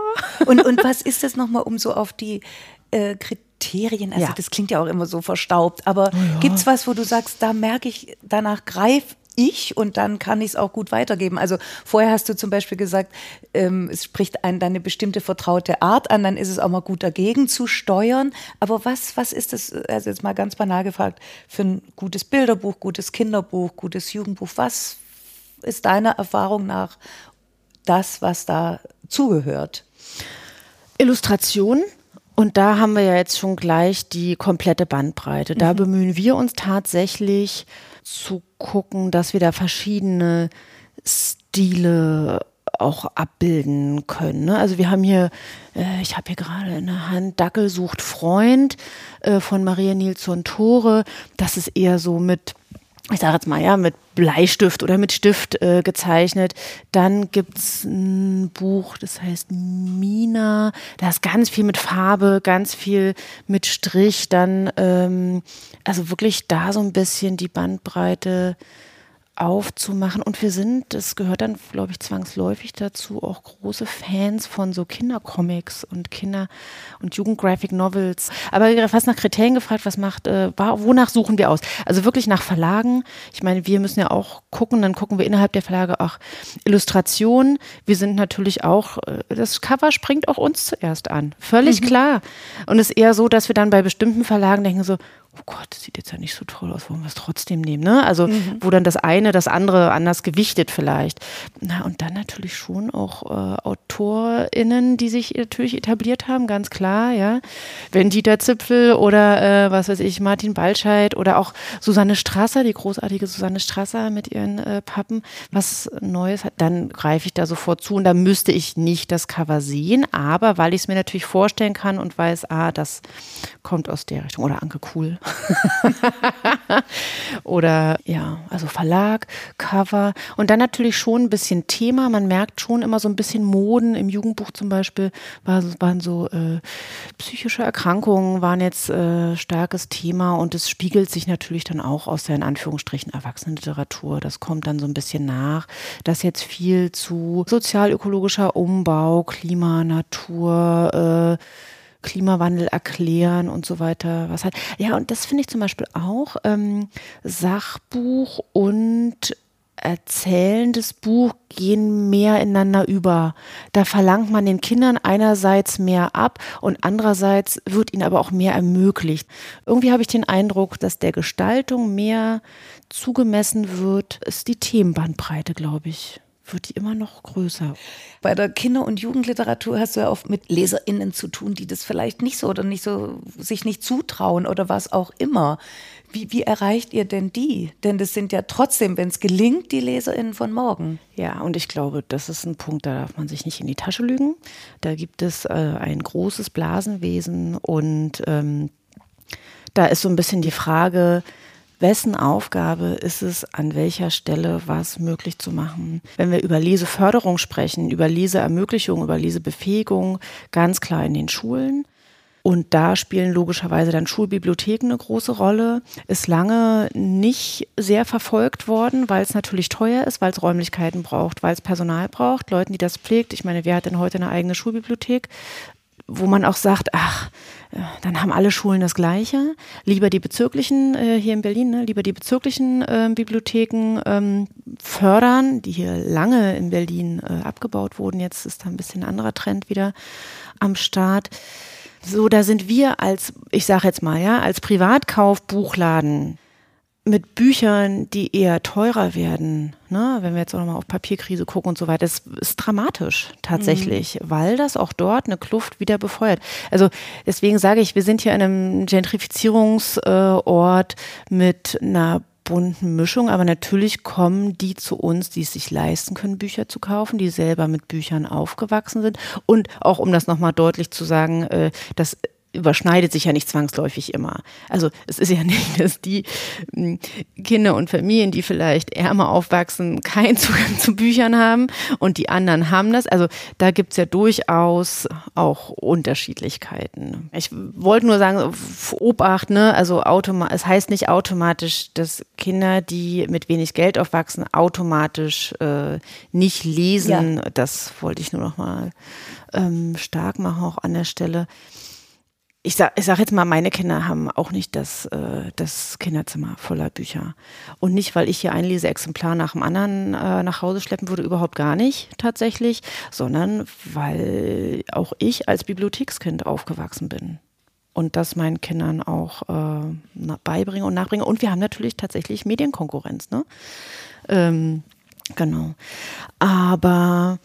Und, und was ist das nochmal, um so auf die äh, Kriterien, also ja. das klingt ja auch immer so verstaubt, aber oh ja. gibt es was, wo du sagst, da merke ich, danach greife ich und dann kann ich es auch gut weitergeben. Also vorher hast du zum Beispiel gesagt, ähm, es spricht einen deine bestimmte vertraute Art an, dann ist es auch mal gut dagegen zu steuern. Aber was, was ist das, also jetzt mal ganz banal gefragt, für ein gutes Bilderbuch, gutes Kinderbuch, gutes Jugendbuch, was, ist deiner Erfahrung nach das, was da zugehört? Illustration. Und da haben wir ja jetzt schon gleich die komplette Bandbreite. Da mhm. bemühen wir uns tatsächlich zu gucken, dass wir da verschiedene Stile auch abbilden können. Ne? Also wir haben hier, äh, ich habe hier gerade in der Hand Dackel sucht Freund äh, von Maria Nilsson Tore. Das ist eher so mit ich sage jetzt mal, ja, mit Bleistift oder mit Stift äh, gezeichnet. Dann gibt's ein Buch, das heißt Mina. Da ist ganz viel mit Farbe, ganz viel mit Strich. Dann, ähm, also wirklich da so ein bisschen die Bandbreite aufzumachen. Und wir sind, das gehört dann, glaube ich, zwangsläufig dazu, auch große Fans von so Kindercomics und Kinder- und Jugendgraphic Novels. Aber fast nach Kriterien gefragt, was macht, äh, wonach suchen wir aus? Also wirklich nach Verlagen. Ich meine, wir müssen ja auch gucken, dann gucken wir innerhalb der Verlage auch Illustrationen. Wir sind natürlich auch, äh, das Cover springt auch uns zuerst an. Völlig mhm. klar. Und es ist eher so, dass wir dann bei bestimmten Verlagen denken so, oh Gott, das sieht jetzt ja nicht so toll aus, wollen wir es trotzdem nehmen, ne? Also, mhm. wo dann das eine, das andere anders gewichtet vielleicht. Na, und dann natürlich schon auch äh, AutorInnen, die sich natürlich etabliert haben, ganz klar, ja. Wenn Dieter Zipfel oder, äh, was weiß ich, Martin Balscheid oder auch Susanne Strasser, die großartige Susanne Strasser mit ihren äh, Pappen, was Neues hat, dann greife ich da sofort zu und da müsste ich nicht das Cover sehen, aber weil ich es mir natürlich vorstellen kann und weiß, ah, das kommt aus der Richtung oder Anke Cool Oder ja, also Verlag, Cover und dann natürlich schon ein bisschen Thema. Man merkt schon immer so ein bisschen Moden. Im Jugendbuch zum Beispiel war, waren so äh, psychische Erkrankungen, waren jetzt äh, starkes Thema und es spiegelt sich natürlich dann auch aus der in Anführungsstrichen Erwachsenenliteratur. Das kommt dann so ein bisschen nach, dass jetzt viel zu sozialökologischer Umbau, Klima, Natur, äh, Klimawandel erklären und so weiter. Was halt. Ja, und das finde ich zum Beispiel auch ähm, Sachbuch und erzählendes Buch gehen mehr ineinander über. Da verlangt man den Kindern einerseits mehr ab und andererseits wird ihnen aber auch mehr ermöglicht. Irgendwie habe ich den Eindruck, dass der Gestaltung mehr zugemessen wird, ist die Themenbandbreite, glaube ich wird die immer noch größer. Bei der Kinder- und Jugendliteratur hast du ja oft mit LeserInnen zu tun, die das vielleicht nicht so oder nicht so sich nicht zutrauen oder was auch immer. Wie, wie erreicht ihr denn die? Denn das sind ja trotzdem, wenn es gelingt, die LeserInnen von morgen. Ja, und ich glaube, das ist ein Punkt, da darf man sich nicht in die Tasche lügen. Da gibt es äh, ein großes Blasenwesen und ähm, da ist so ein bisschen die Frage, wessen Aufgabe ist es, an welcher Stelle was möglich zu machen. Wenn wir über Leseförderung sprechen, über Leseermöglichung, über Lesebefähigung, ganz klar in den Schulen. Und da spielen logischerweise dann Schulbibliotheken eine große Rolle. Ist lange nicht sehr verfolgt worden, weil es natürlich teuer ist, weil es Räumlichkeiten braucht, weil es Personal braucht, Leuten, die das pflegt. Ich meine, wer hat denn heute eine eigene Schulbibliothek? Wo man auch sagt, ach, dann haben alle Schulen das Gleiche. Lieber die bezirklichen, äh, hier in Berlin, ne, lieber die bezirklichen äh, Bibliotheken ähm, fördern, die hier lange in Berlin äh, abgebaut wurden. Jetzt ist da ein bisschen anderer Trend wieder am Start. So, da sind wir als, ich sage jetzt mal, ja, als Privatkaufbuchladen mit Büchern, die eher teurer werden, ne, wenn wir jetzt auch nochmal auf Papierkrise gucken und so weiter, das ist dramatisch tatsächlich, mhm. weil das auch dort eine Kluft wieder befeuert. Also deswegen sage ich, wir sind hier in einem Gentrifizierungsort mit einer bunten Mischung, aber natürlich kommen die zu uns, die es sich leisten können, Bücher zu kaufen, die selber mit Büchern aufgewachsen sind. Und auch um das nochmal deutlich zu sagen, äh, dass überschneidet sich ja nicht zwangsläufig immer. Also es ist ja nicht, dass die hm, Kinder und Familien, die vielleicht ärmer aufwachsen, keinen Zugang zu Büchern haben und die anderen haben das. Also da gibt's ja durchaus auch Unterschiedlichkeiten. Ich wollte nur sagen, Obacht, ne? Also es heißt nicht automatisch, dass Kinder, die mit wenig Geld aufwachsen, automatisch äh, nicht lesen. Ja. Das wollte ich nur noch mal ähm, stark machen, auch an der Stelle ich sag, ich sag jetzt mal, meine Kinder haben auch nicht das, äh, das Kinderzimmer voller Bücher. Und nicht, weil ich hier ein Leseexemplar nach dem anderen äh, nach Hause schleppen würde, überhaupt gar nicht tatsächlich, sondern weil auch ich als Bibliothekskind aufgewachsen bin. Und das meinen Kindern auch äh, beibringe und nachbringe. Und wir haben natürlich tatsächlich Medienkonkurrenz, ne? Ähm, genau. Aber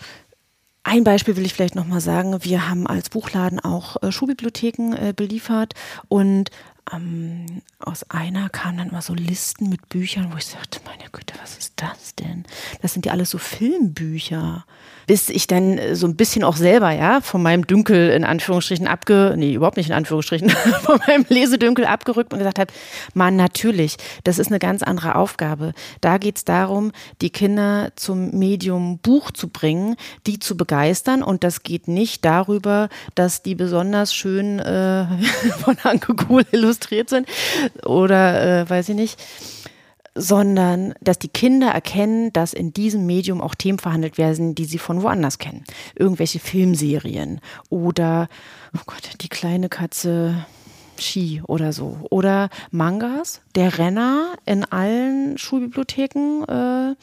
ein Beispiel will ich vielleicht nochmal sagen. Wir haben als Buchladen auch äh, Schulbibliotheken äh, beliefert und ähm, aus einer kamen dann immer so Listen mit Büchern, wo ich sagte, meine Güte, was ist das denn? Das sind ja alles so Filmbücher bis ich dann äh, so ein bisschen auch selber, ja, von meinem Dünkel in Anführungsstrichen abge, nee, überhaupt nicht in Anführungsstrichen, von meinem Lesedünkel abgerückt und gesagt habe, man, natürlich, das ist eine ganz andere Aufgabe. Da geht es darum, die Kinder zum Medium Buch zu bringen, die zu begeistern und das geht nicht darüber, dass die besonders schön äh, von Anke Kuhl illustriert sind oder äh, weiß ich nicht sondern dass die Kinder erkennen, dass in diesem Medium auch Themen verhandelt werden, die sie von woanders kennen. Irgendwelche Filmserien oder, oh Gott, die kleine Katze Ski oder so. Oder Mangas, der Renner in allen Schulbibliotheken. Äh,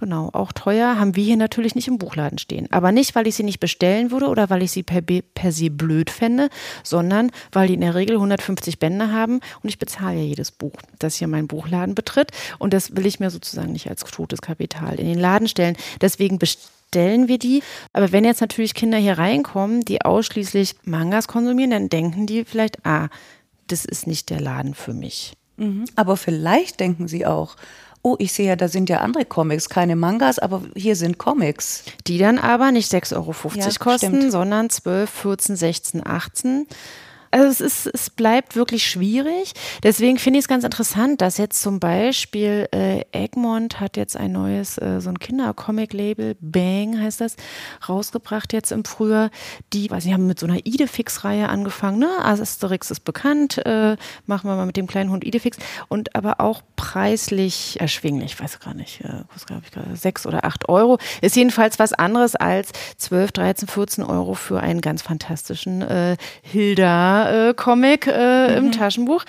Genau, auch teuer haben wir hier natürlich nicht im Buchladen stehen. Aber nicht, weil ich sie nicht bestellen würde oder weil ich sie per, per se blöd fände, sondern weil die in der Regel 150 Bände haben und ich bezahle ja jedes Buch, das hier meinen Buchladen betritt. Und das will ich mir sozusagen nicht als totes Kapital in den Laden stellen. Deswegen bestellen wir die. Aber wenn jetzt natürlich Kinder hier reinkommen, die ausschließlich Mangas konsumieren, dann denken die vielleicht, ah, das ist nicht der Laden für mich. Mhm. Aber vielleicht denken sie auch, oh, ich sehe ja, da sind ja andere Comics, keine Mangas, aber hier sind Comics. Die dann aber nicht 6,50 Euro ja, kosten, stimmt. sondern 12, 14, 16, 18 also es ist, es bleibt wirklich schwierig. Deswegen finde ich es ganz interessant, dass jetzt zum Beispiel äh, Egmont hat jetzt ein neues, äh, so ein Kindercomic-Label, Bang heißt das, rausgebracht jetzt im Frühjahr. Die, weiß ich, haben mit so einer Idefix-Reihe angefangen. Ne? Asterix ist bekannt, äh, machen wir mal mit dem kleinen Hund Idefix. Und aber auch preislich erschwinglich, ich weiß gar nicht, äh, was glaube ich gerade, sechs oder acht Euro. Ist jedenfalls was anderes als 12, 13, 14 Euro für einen ganz fantastischen äh, Hilda äh, Comic äh, mhm. im Taschenbuch.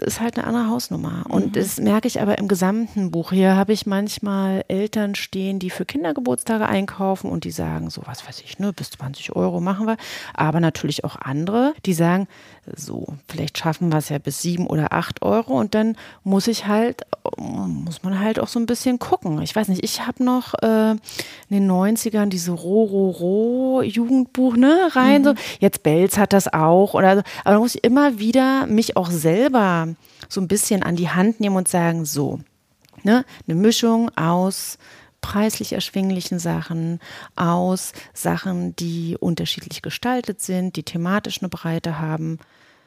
Ist halt eine andere Hausnummer. Und mhm. das merke ich aber im gesamten Buch. Hier habe ich manchmal Eltern stehen, die für Kindergeburtstage einkaufen und die sagen, so was weiß ich, ne, bis 20 Euro machen wir. Aber natürlich auch andere, die sagen, so, vielleicht schaffen wir es ja bis sieben oder acht Euro und dann muss ich halt, muss man halt auch so ein bisschen gucken. Ich weiß nicht, ich habe noch äh, in den 90ern diese Ro-Ro-Ro-Jugendbuch, ne, rein, mhm. so. Jetzt Belz hat das auch oder so. Aber da muss ich immer wieder mich auch selber so ein bisschen an die Hand nehmen und sagen, so, ne, eine Mischung aus preislich erschwinglichen Sachen, aus Sachen, die unterschiedlich gestaltet sind, die thematisch eine Breite haben.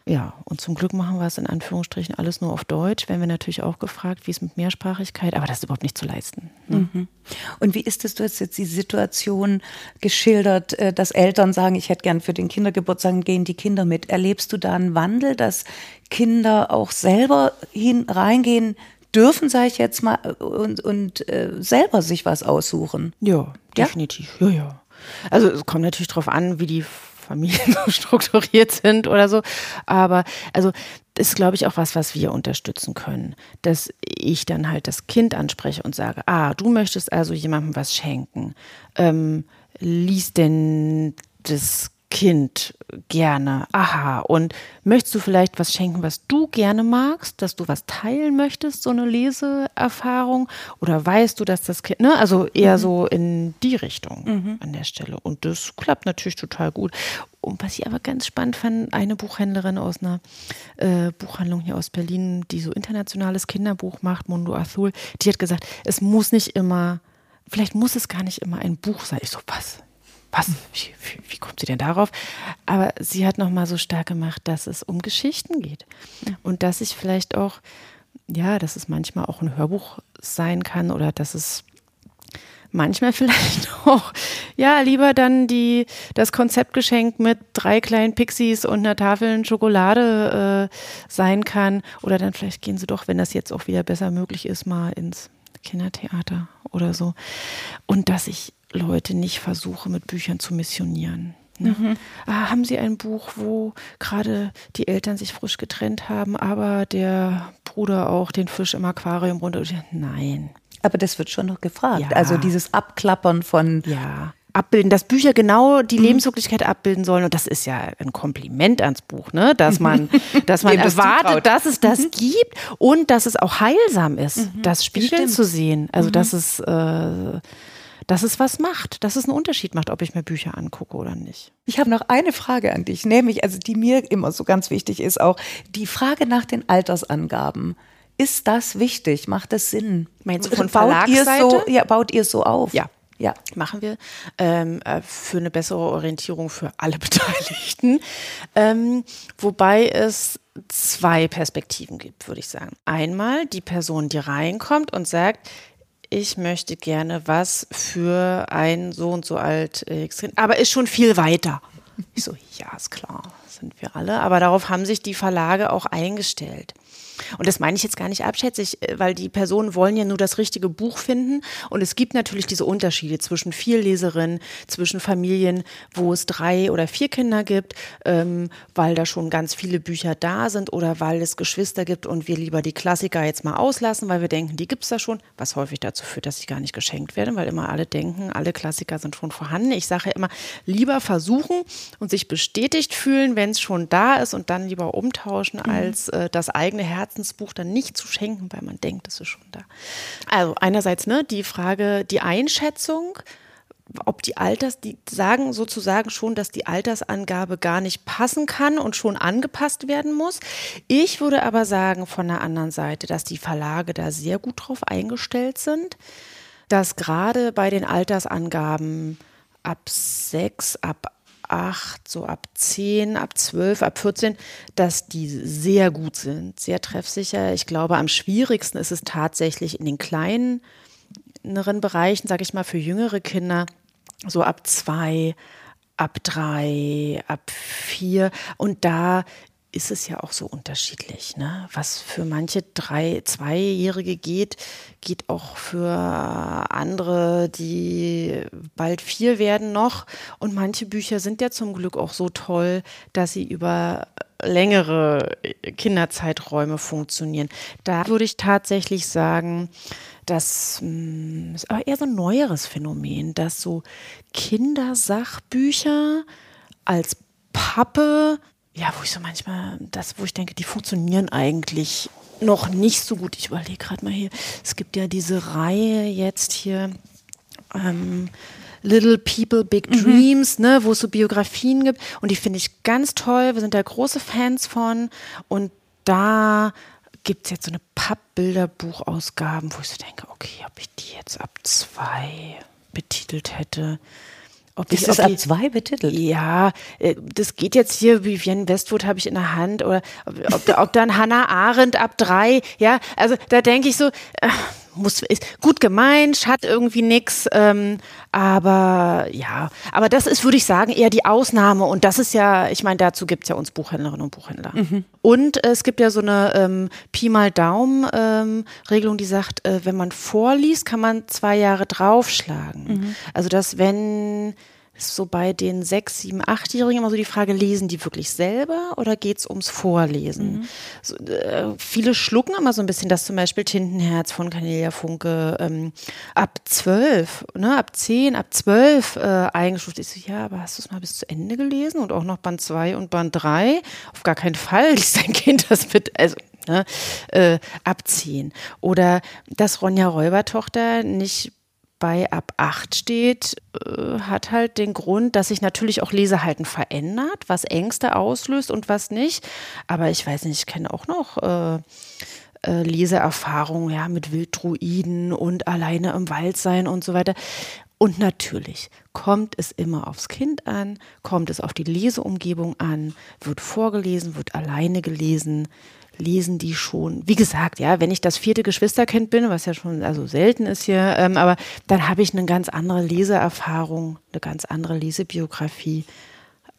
Ja, und zum Glück machen wir es in Anführungsstrichen alles nur auf Deutsch. Werden wir natürlich auch gefragt, wie es mit Mehrsprachigkeit, aber das ist überhaupt nicht zu leisten. Ne? Mhm. Und wie ist es, du hast jetzt die Situation geschildert, äh, dass Eltern sagen, ich hätte gern für den Kindergeburtstag, gehen die Kinder mit. Erlebst du da einen Wandel, dass Kinder auch selber hin reingehen dürfen, sage ich jetzt mal, und, und äh, selber sich was aussuchen. Ja, definitiv. Ja, ja. ja. Also es kommt natürlich darauf an, wie die Familien so strukturiert sind oder so. Aber also das ist, glaube ich, auch was, was wir unterstützen können. Dass ich dann halt das Kind anspreche und sage, ah, du möchtest also jemandem was schenken. Ähm, lies denn das Kind gerne? Aha. Und möchtest du vielleicht was schenken, was du gerne magst, dass du was teilen möchtest, so eine Leseerfahrung? Oder weißt du, dass das Kind, ne, also eher mhm. so in die Richtung mhm. an der Stelle. Und das klappt natürlich total gut. Und was ich aber ganz spannend fand, eine Buchhändlerin aus einer äh, Buchhandlung hier aus Berlin, die so internationales Kinderbuch macht, Mundo Azul, die hat gesagt, es muss nicht immer, vielleicht muss es gar nicht immer ein Buch sein. Ich so, was? Was, wie, wie, wie, kommt sie denn darauf? Aber sie hat nochmal so stark gemacht, dass es um Geschichten geht. Und dass ich vielleicht auch, ja, dass es manchmal auch ein Hörbuch sein kann oder dass es manchmal vielleicht auch, ja, lieber dann die, das Konzeptgeschenk mit drei kleinen Pixies und einer Tafel Schokolade äh, sein kann. Oder dann vielleicht gehen sie doch, wenn das jetzt auch wieder besser möglich ist, mal ins Kindertheater oder so. Und dass ich Leute nicht versuche, mit Büchern zu missionieren. Ne? Mhm. Ah, haben Sie ein Buch, wo gerade die Eltern sich frisch getrennt haben, aber der Bruder auch den Fisch im Aquarium runter? Nein. Aber das wird schon noch gefragt. Ja. Also dieses Abklappern von. Ja. Abbilden, dass Bücher genau die mhm. Lebenswirklichkeit abbilden sollen. Und das ist ja ein Kompliment ans Buch, ne? dass man, dass man erwartet, dass es das mhm. gibt und dass es auch heilsam ist, mhm. das Spiegeln zu sehen. Also, dass es. Äh, dass es was macht, dass es einen Unterschied macht, ob ich mir Bücher angucke oder nicht. Ich habe noch eine Frage an dich, nämlich, also die mir immer so ganz wichtig ist, auch die Frage nach den Altersangaben. Ist das wichtig? Macht das Sinn? Meinst du von baut ihr so, ja, baut ihr so auf? Ja. Ja, machen wir ähm, äh, für eine bessere Orientierung für alle Beteiligten. Ähm, wobei es zwei Perspektiven gibt, würde ich sagen. Einmal die Person, die reinkommt und sagt, ich möchte gerne was für ein so und so alt äh, aber ist schon viel weiter. Ich so, ja, ist klar, sind wir alle. Aber darauf haben sich die Verlage auch eingestellt. Und das meine ich jetzt gar nicht abschätzig, äh, weil die Personen wollen ja nur das richtige Buch finden. Und es gibt natürlich diese Unterschiede zwischen vier Leserinnen, zwischen Familien, wo es drei oder vier Kinder gibt, ähm, weil da schon ganz viele Bücher da sind oder weil es Geschwister gibt und wir lieber die Klassiker jetzt mal auslassen, weil wir denken, die gibt es da schon, was häufig dazu führt, dass sie gar nicht geschenkt werden, weil immer alle denken, alle Klassiker sind schon vorhanden. Ich sage ja immer, lieber versuchen und sich bestätigt fühlen, wenn es schon da ist und dann lieber umtauschen, mhm. als äh, das eigene Herz Herzensbuch dann nicht zu schenken, weil man denkt, es ist schon da. Also einerseits ne, die Frage, die Einschätzung, ob die Alters, die sagen sozusagen schon, dass die Altersangabe gar nicht passen kann und schon angepasst werden muss. Ich würde aber sagen von der anderen Seite, dass die Verlage da sehr gut drauf eingestellt sind, dass gerade bei den Altersangaben ab sechs, ab acht, so ab zehn, ab zwölf, ab 14, dass die sehr gut sind, sehr treffsicher. Ich glaube, am schwierigsten ist es tatsächlich in den kleineren Bereichen, sage ich mal, für jüngere Kinder, so ab zwei, ab drei, ab vier. Und da ist es ja auch so unterschiedlich. Ne? Was für manche drei, zweijährige geht, geht auch für andere, die bald vier werden noch. Und manche Bücher sind ja zum Glück auch so toll, dass sie über längere Kinderzeiträume funktionieren. Da würde ich tatsächlich sagen, das hm, ist aber eher so ein neueres Phänomen, dass so Kindersachbücher als Pappe, ja, wo ich so manchmal, das, wo ich denke, die funktionieren eigentlich noch nicht so gut. Ich überlege gerade mal hier, es gibt ja diese Reihe jetzt hier, ähm, Little People, Big mhm. Dreams, ne, wo es so Biografien gibt. Und die finde ich ganz toll. Wir sind da große Fans von. Und da gibt es jetzt so eine Pappbilderbuchausgaben, wo ich so denke, okay, ob ich die jetzt ab zwei betitelt hätte. Ob ist es ab zwei betitelt? Ja, äh, das geht jetzt hier, Vivienne Westwood habe ich in der Hand oder ob, ob dann Hannah Arendt ab drei, ja, also da denke ich so, äh, muss, ist gut gemeint, hat irgendwie nichts, ähm, aber ja, aber das ist, würde ich sagen, eher die Ausnahme und das ist ja, ich meine, dazu gibt es ja uns Buchhändlerinnen und Buchhändler. Mhm. Und äh, es gibt ja so eine ähm, Pi mal Daumen-Regelung, ähm, die sagt, äh, wenn man vorliest, kann man zwei Jahre draufschlagen. Mhm. Also dass wenn ist so bei den sechs, sieben, achtjährigen immer so die Frage, lesen die wirklich selber oder geht es ums Vorlesen? Mhm. So, äh, viele schlucken immer so ein bisschen, dass zum Beispiel Tintenherz von Cornelia Funke ähm, ab zwölf, ne, ab zehn, ab zwölf äh, eingestuft ist. Ja, aber hast du es mal bis zu Ende gelesen und auch noch Band zwei und Band drei? Auf gar keinen Fall liest dein Kind das mit, also ne, äh, abziehen. Oder dass Ronja Räubertochter nicht bei ab 8 steht, äh, hat halt den Grund, dass sich natürlich auch Lesehalten verändert, was Ängste auslöst und was nicht. Aber ich weiß nicht, ich kenne auch noch äh, äh, Leseerfahrungen ja, mit Wilddruiden und alleine im Wald sein und so weiter. Und natürlich kommt es immer aufs Kind an, kommt es auf die Leseumgebung an, wird vorgelesen, wird alleine gelesen, lesen die schon. Wie gesagt, ja, wenn ich das vierte Geschwisterkind bin, was ja schon also selten ist hier, ähm, aber dann habe ich eine ganz andere Leseerfahrung, eine ganz andere Lesebiografie.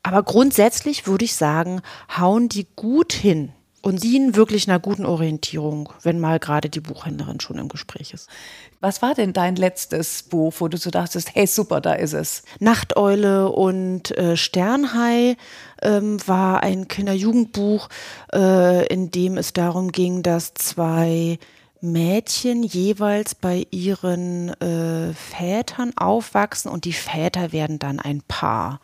Aber grundsätzlich würde ich sagen, hauen die gut hin und dienen wirklich einer guten Orientierung, wenn mal gerade die Buchhändlerin schon im Gespräch ist. Was war denn dein letztes Buch, wo du so dachtest, hey super, da ist es? Nachteule und äh, Sternhai ähm, war ein Kinderjugendbuch, äh, in dem es darum ging, dass zwei Mädchen jeweils bei ihren äh, Vätern aufwachsen und die Väter werden dann ein Paar.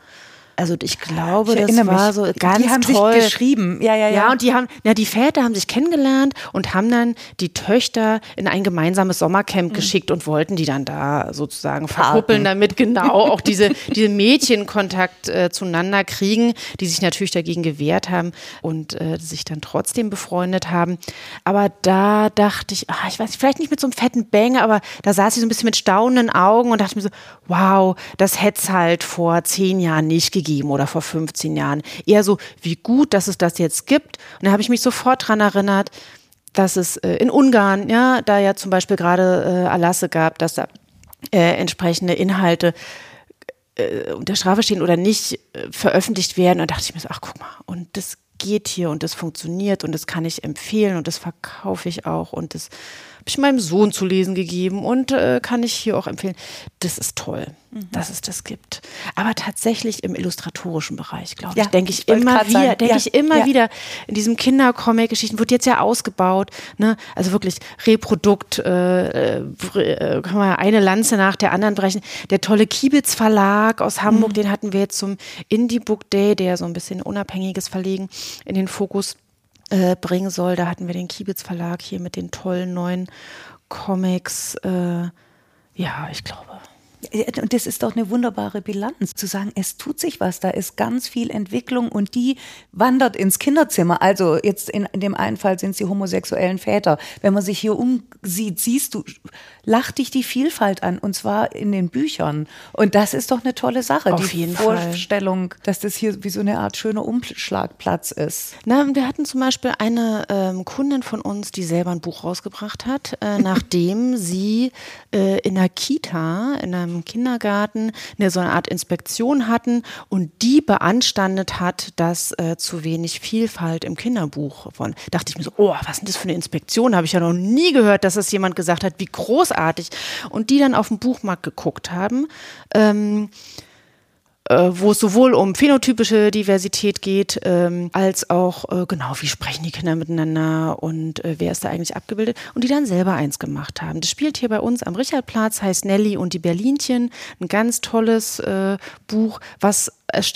Also ich glaube, ich das war mich. so ganz die haben toll. Sich geschrieben. Ja, ja, ja. Ja, und die haben, ja, die Väter haben sich kennengelernt und haben dann die Töchter in ein gemeinsames Sommercamp mhm. geschickt und wollten die dann da sozusagen verkuppeln, damit genau auch diese, diese Mädchenkontakt äh, zueinander kriegen, die sich natürlich dagegen gewehrt haben und äh, sich dann trotzdem befreundet haben. Aber da dachte ich, ach, ich weiß nicht, vielleicht nicht mit so einem fetten Bang, aber da saß ich so ein bisschen mit staunenden Augen und dachte mir so, wow, das hätte es halt vor zehn Jahren nicht gegeben gegeben oder vor 15 Jahren. Eher so, wie gut, dass es das jetzt gibt. Und da habe ich mich sofort dran erinnert, dass es äh, in Ungarn, ja, da ja zum Beispiel gerade äh, Erlasse gab, dass da äh, entsprechende Inhalte äh, unter Strafe stehen oder nicht äh, veröffentlicht werden. Und da dachte ich mir so, ach guck mal, und das geht hier und das funktioniert und das kann ich empfehlen und das verkaufe ich auch und das habe ich meinem Sohn zu lesen gegeben und äh, kann ich hier auch empfehlen. Das ist toll, mhm. dass es das gibt. Aber tatsächlich im illustratorischen Bereich, glaube ja, ich, denke ich, ich immer wieder, denke ja, ich immer ja. wieder in diesem Kindercomic-Geschichten wird jetzt ja ausgebaut, ne? Also wirklich Reprodukt, äh, äh, kann man eine Lanze nach der anderen brechen. Der tolle Kiebitz Verlag aus Hamburg, mhm. den hatten wir jetzt zum Indie Book Day, der so ein bisschen unabhängiges Verlegen in den Fokus äh, bringen soll. Da hatten wir den Kiebitz Verlag hier mit den tollen neuen Comics. Äh, ja, ich glaube. Und das ist doch eine wunderbare Bilanz, zu sagen, es tut sich was, da ist ganz viel Entwicklung und die wandert ins Kinderzimmer. Also jetzt in, dem einen Fall sind es die homosexuellen Väter. Wenn man sich hier umsieht, siehst du, lacht dich die Vielfalt an und zwar in den Büchern. Und das ist doch eine tolle Sache. Auf die Vorstellung, Fall. dass das hier wie so eine Art schöner Umschlagplatz ist. Na, wir hatten zum Beispiel eine ähm, Kundin von uns, die selber ein Buch rausgebracht hat, äh, nachdem sie äh, in einer Kita, in einem am Kindergarten eine so eine Art Inspektion hatten und die beanstandet hat, dass äh, zu wenig Vielfalt im Kinderbuch von. Dachte ich mir so, oh, was ist das für eine Inspektion? Habe ich ja noch nie gehört, dass das jemand gesagt hat, wie großartig. Und die dann auf den Buchmarkt geguckt haben. Ähm, äh, wo es sowohl um phänotypische Diversität geht, ähm, als auch äh, genau, wie sprechen die Kinder miteinander und äh, wer ist da eigentlich abgebildet und die dann selber eins gemacht haben. Das spielt hier bei uns am Richardplatz, heißt Nelly und die Berlinchen, ein ganz tolles äh, Buch, was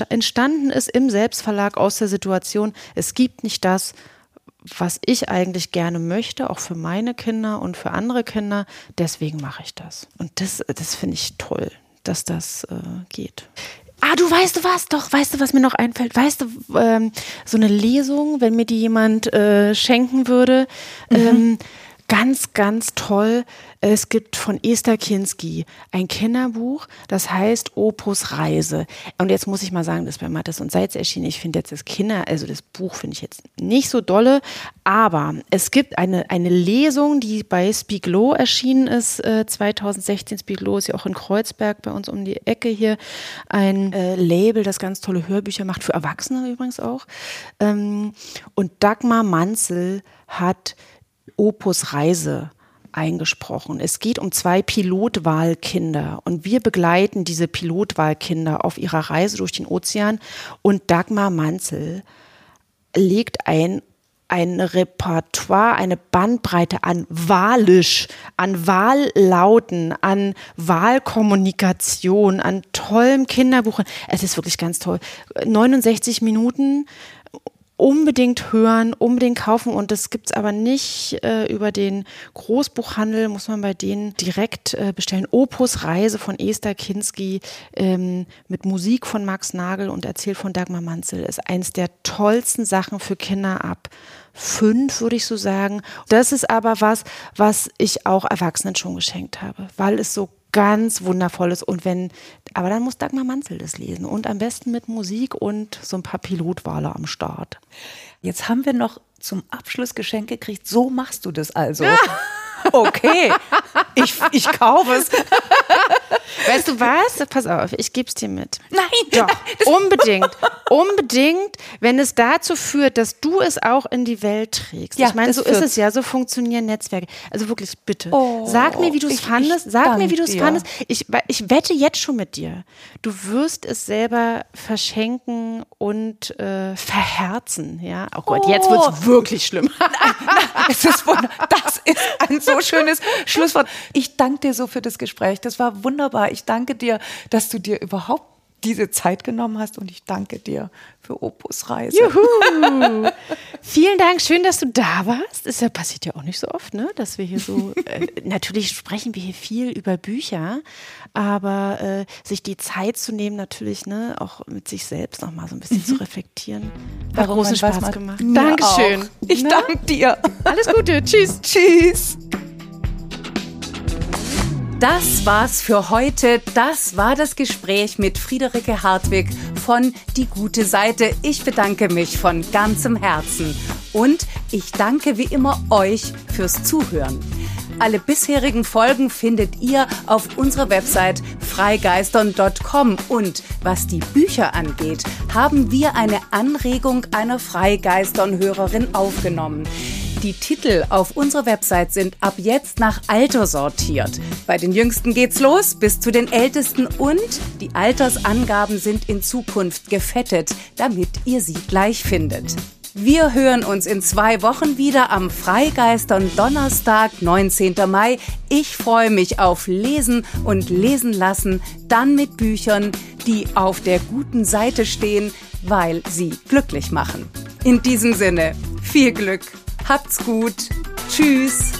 entstanden ist im Selbstverlag aus der Situation, es gibt nicht das, was ich eigentlich gerne möchte, auch für meine Kinder und für andere Kinder. Deswegen mache ich das. Und das, das finde ich toll, dass das äh, geht. Ah, du weißt du was? Doch, weißt du, was mir noch einfällt? Weißt du, ähm, so eine Lesung, wenn mir die jemand äh, schenken würde, mhm. ähm, ganz, ganz toll. Es gibt von Esther Kinski ein Kinderbuch, das heißt Opus Reise. Und jetzt muss ich mal sagen, das ist bei Mattes und Seitz erschienen. Ich finde jetzt das Kinder, also das Buch finde ich jetzt nicht so dolle, aber es gibt eine, eine Lesung, die bei Spiglo erschienen ist, äh, 2016. Spiglo ist ja auch in Kreuzberg bei uns um die Ecke hier. Ein äh, Label, das ganz tolle Hörbücher macht, für Erwachsene übrigens auch. Ähm, und Dagmar Manzel hat Opus Reise eingesprochen. Es geht um zwei Pilotwahlkinder und wir begleiten diese Pilotwahlkinder auf ihrer Reise durch den Ozean und Dagmar Manzel legt ein ein Repertoire, eine Bandbreite an Walisch, an Wahllauten, an Wahlkommunikation, an tollem Kinderbuch. Es ist wirklich ganz toll. 69 Minuten unbedingt hören, unbedingt kaufen und das gibt's aber nicht äh, über den Großbuchhandel, muss man bei denen direkt äh, bestellen. Opus Reise von Esther Kinski ähm, mit Musik von Max Nagel und erzählt von Dagmar Manzel ist eins der tollsten Sachen für Kinder ab fünf, würde ich so sagen. Das ist aber was, was ich auch Erwachsenen schon geschenkt habe, weil es so ganz wundervolles. Und wenn, aber dann muss Dagmar Manzel das lesen und am besten mit Musik und so ein paar Pilotwale am Start. Jetzt haben wir noch zum Abschluss Geschenk gekriegt. So machst du das also. Okay, ich, ich kaufe es. Weißt du was? Pass auf, ich gebe es dir mit. Nein, doch, unbedingt, unbedingt, wenn es dazu führt, dass du es auch in die Welt trägst. Ja, ich meine, so ist es ja, so funktionieren Netzwerke. Also wirklich, bitte, oh, sag mir, wie du es fandest. Sag mir, wie du es fandest. Ich, ich wette jetzt schon mit dir, du wirst es selber verschenken und äh, verherzen. Ja, oh Gott, oh. jetzt wird es wirklich schlimm. Nein, nein, es ist, das ist ein so schönes Schlusswort. Ich danke dir so für das Gespräch. Das war wunderbar. Ich danke dir, dass du dir überhaupt diese Zeit genommen hast und ich danke dir für Opus Reise. Juhu! Vielen Dank, schön, dass du da warst. Das passiert ja auch nicht so oft, ne? dass wir hier so, äh, natürlich sprechen wir hier viel über Bücher, aber äh, sich die Zeit zu nehmen, natürlich ne, auch mit sich selbst noch mal so ein bisschen mhm. zu reflektieren, hat großen Spaß gemacht. Dankeschön. Auch. Ich ne? danke dir. Alles Gute. Tschüss. Tschüss. Das war's für heute. Das war das Gespräch mit Friederike Hartwig von Die gute Seite. Ich bedanke mich von ganzem Herzen. Und ich danke wie immer euch fürs Zuhören. Alle bisherigen Folgen findet ihr auf unserer Website freigeistern.com. Und was die Bücher angeht, haben wir eine Anregung einer Freigeistern-Hörerin aufgenommen. Die Titel auf unserer Website sind ab jetzt nach Alter sortiert. Bei den Jüngsten geht's los bis zu den Ältesten und die Altersangaben sind in Zukunft gefettet, damit ihr sie gleich findet. Wir hören uns in zwei Wochen wieder am Freigeistern Donnerstag, 19. Mai. Ich freue mich auf Lesen und Lesen lassen, dann mit Büchern, die auf der guten Seite stehen, weil sie glücklich machen. In diesem Sinne, viel Glück! Habt's gut. Tschüss.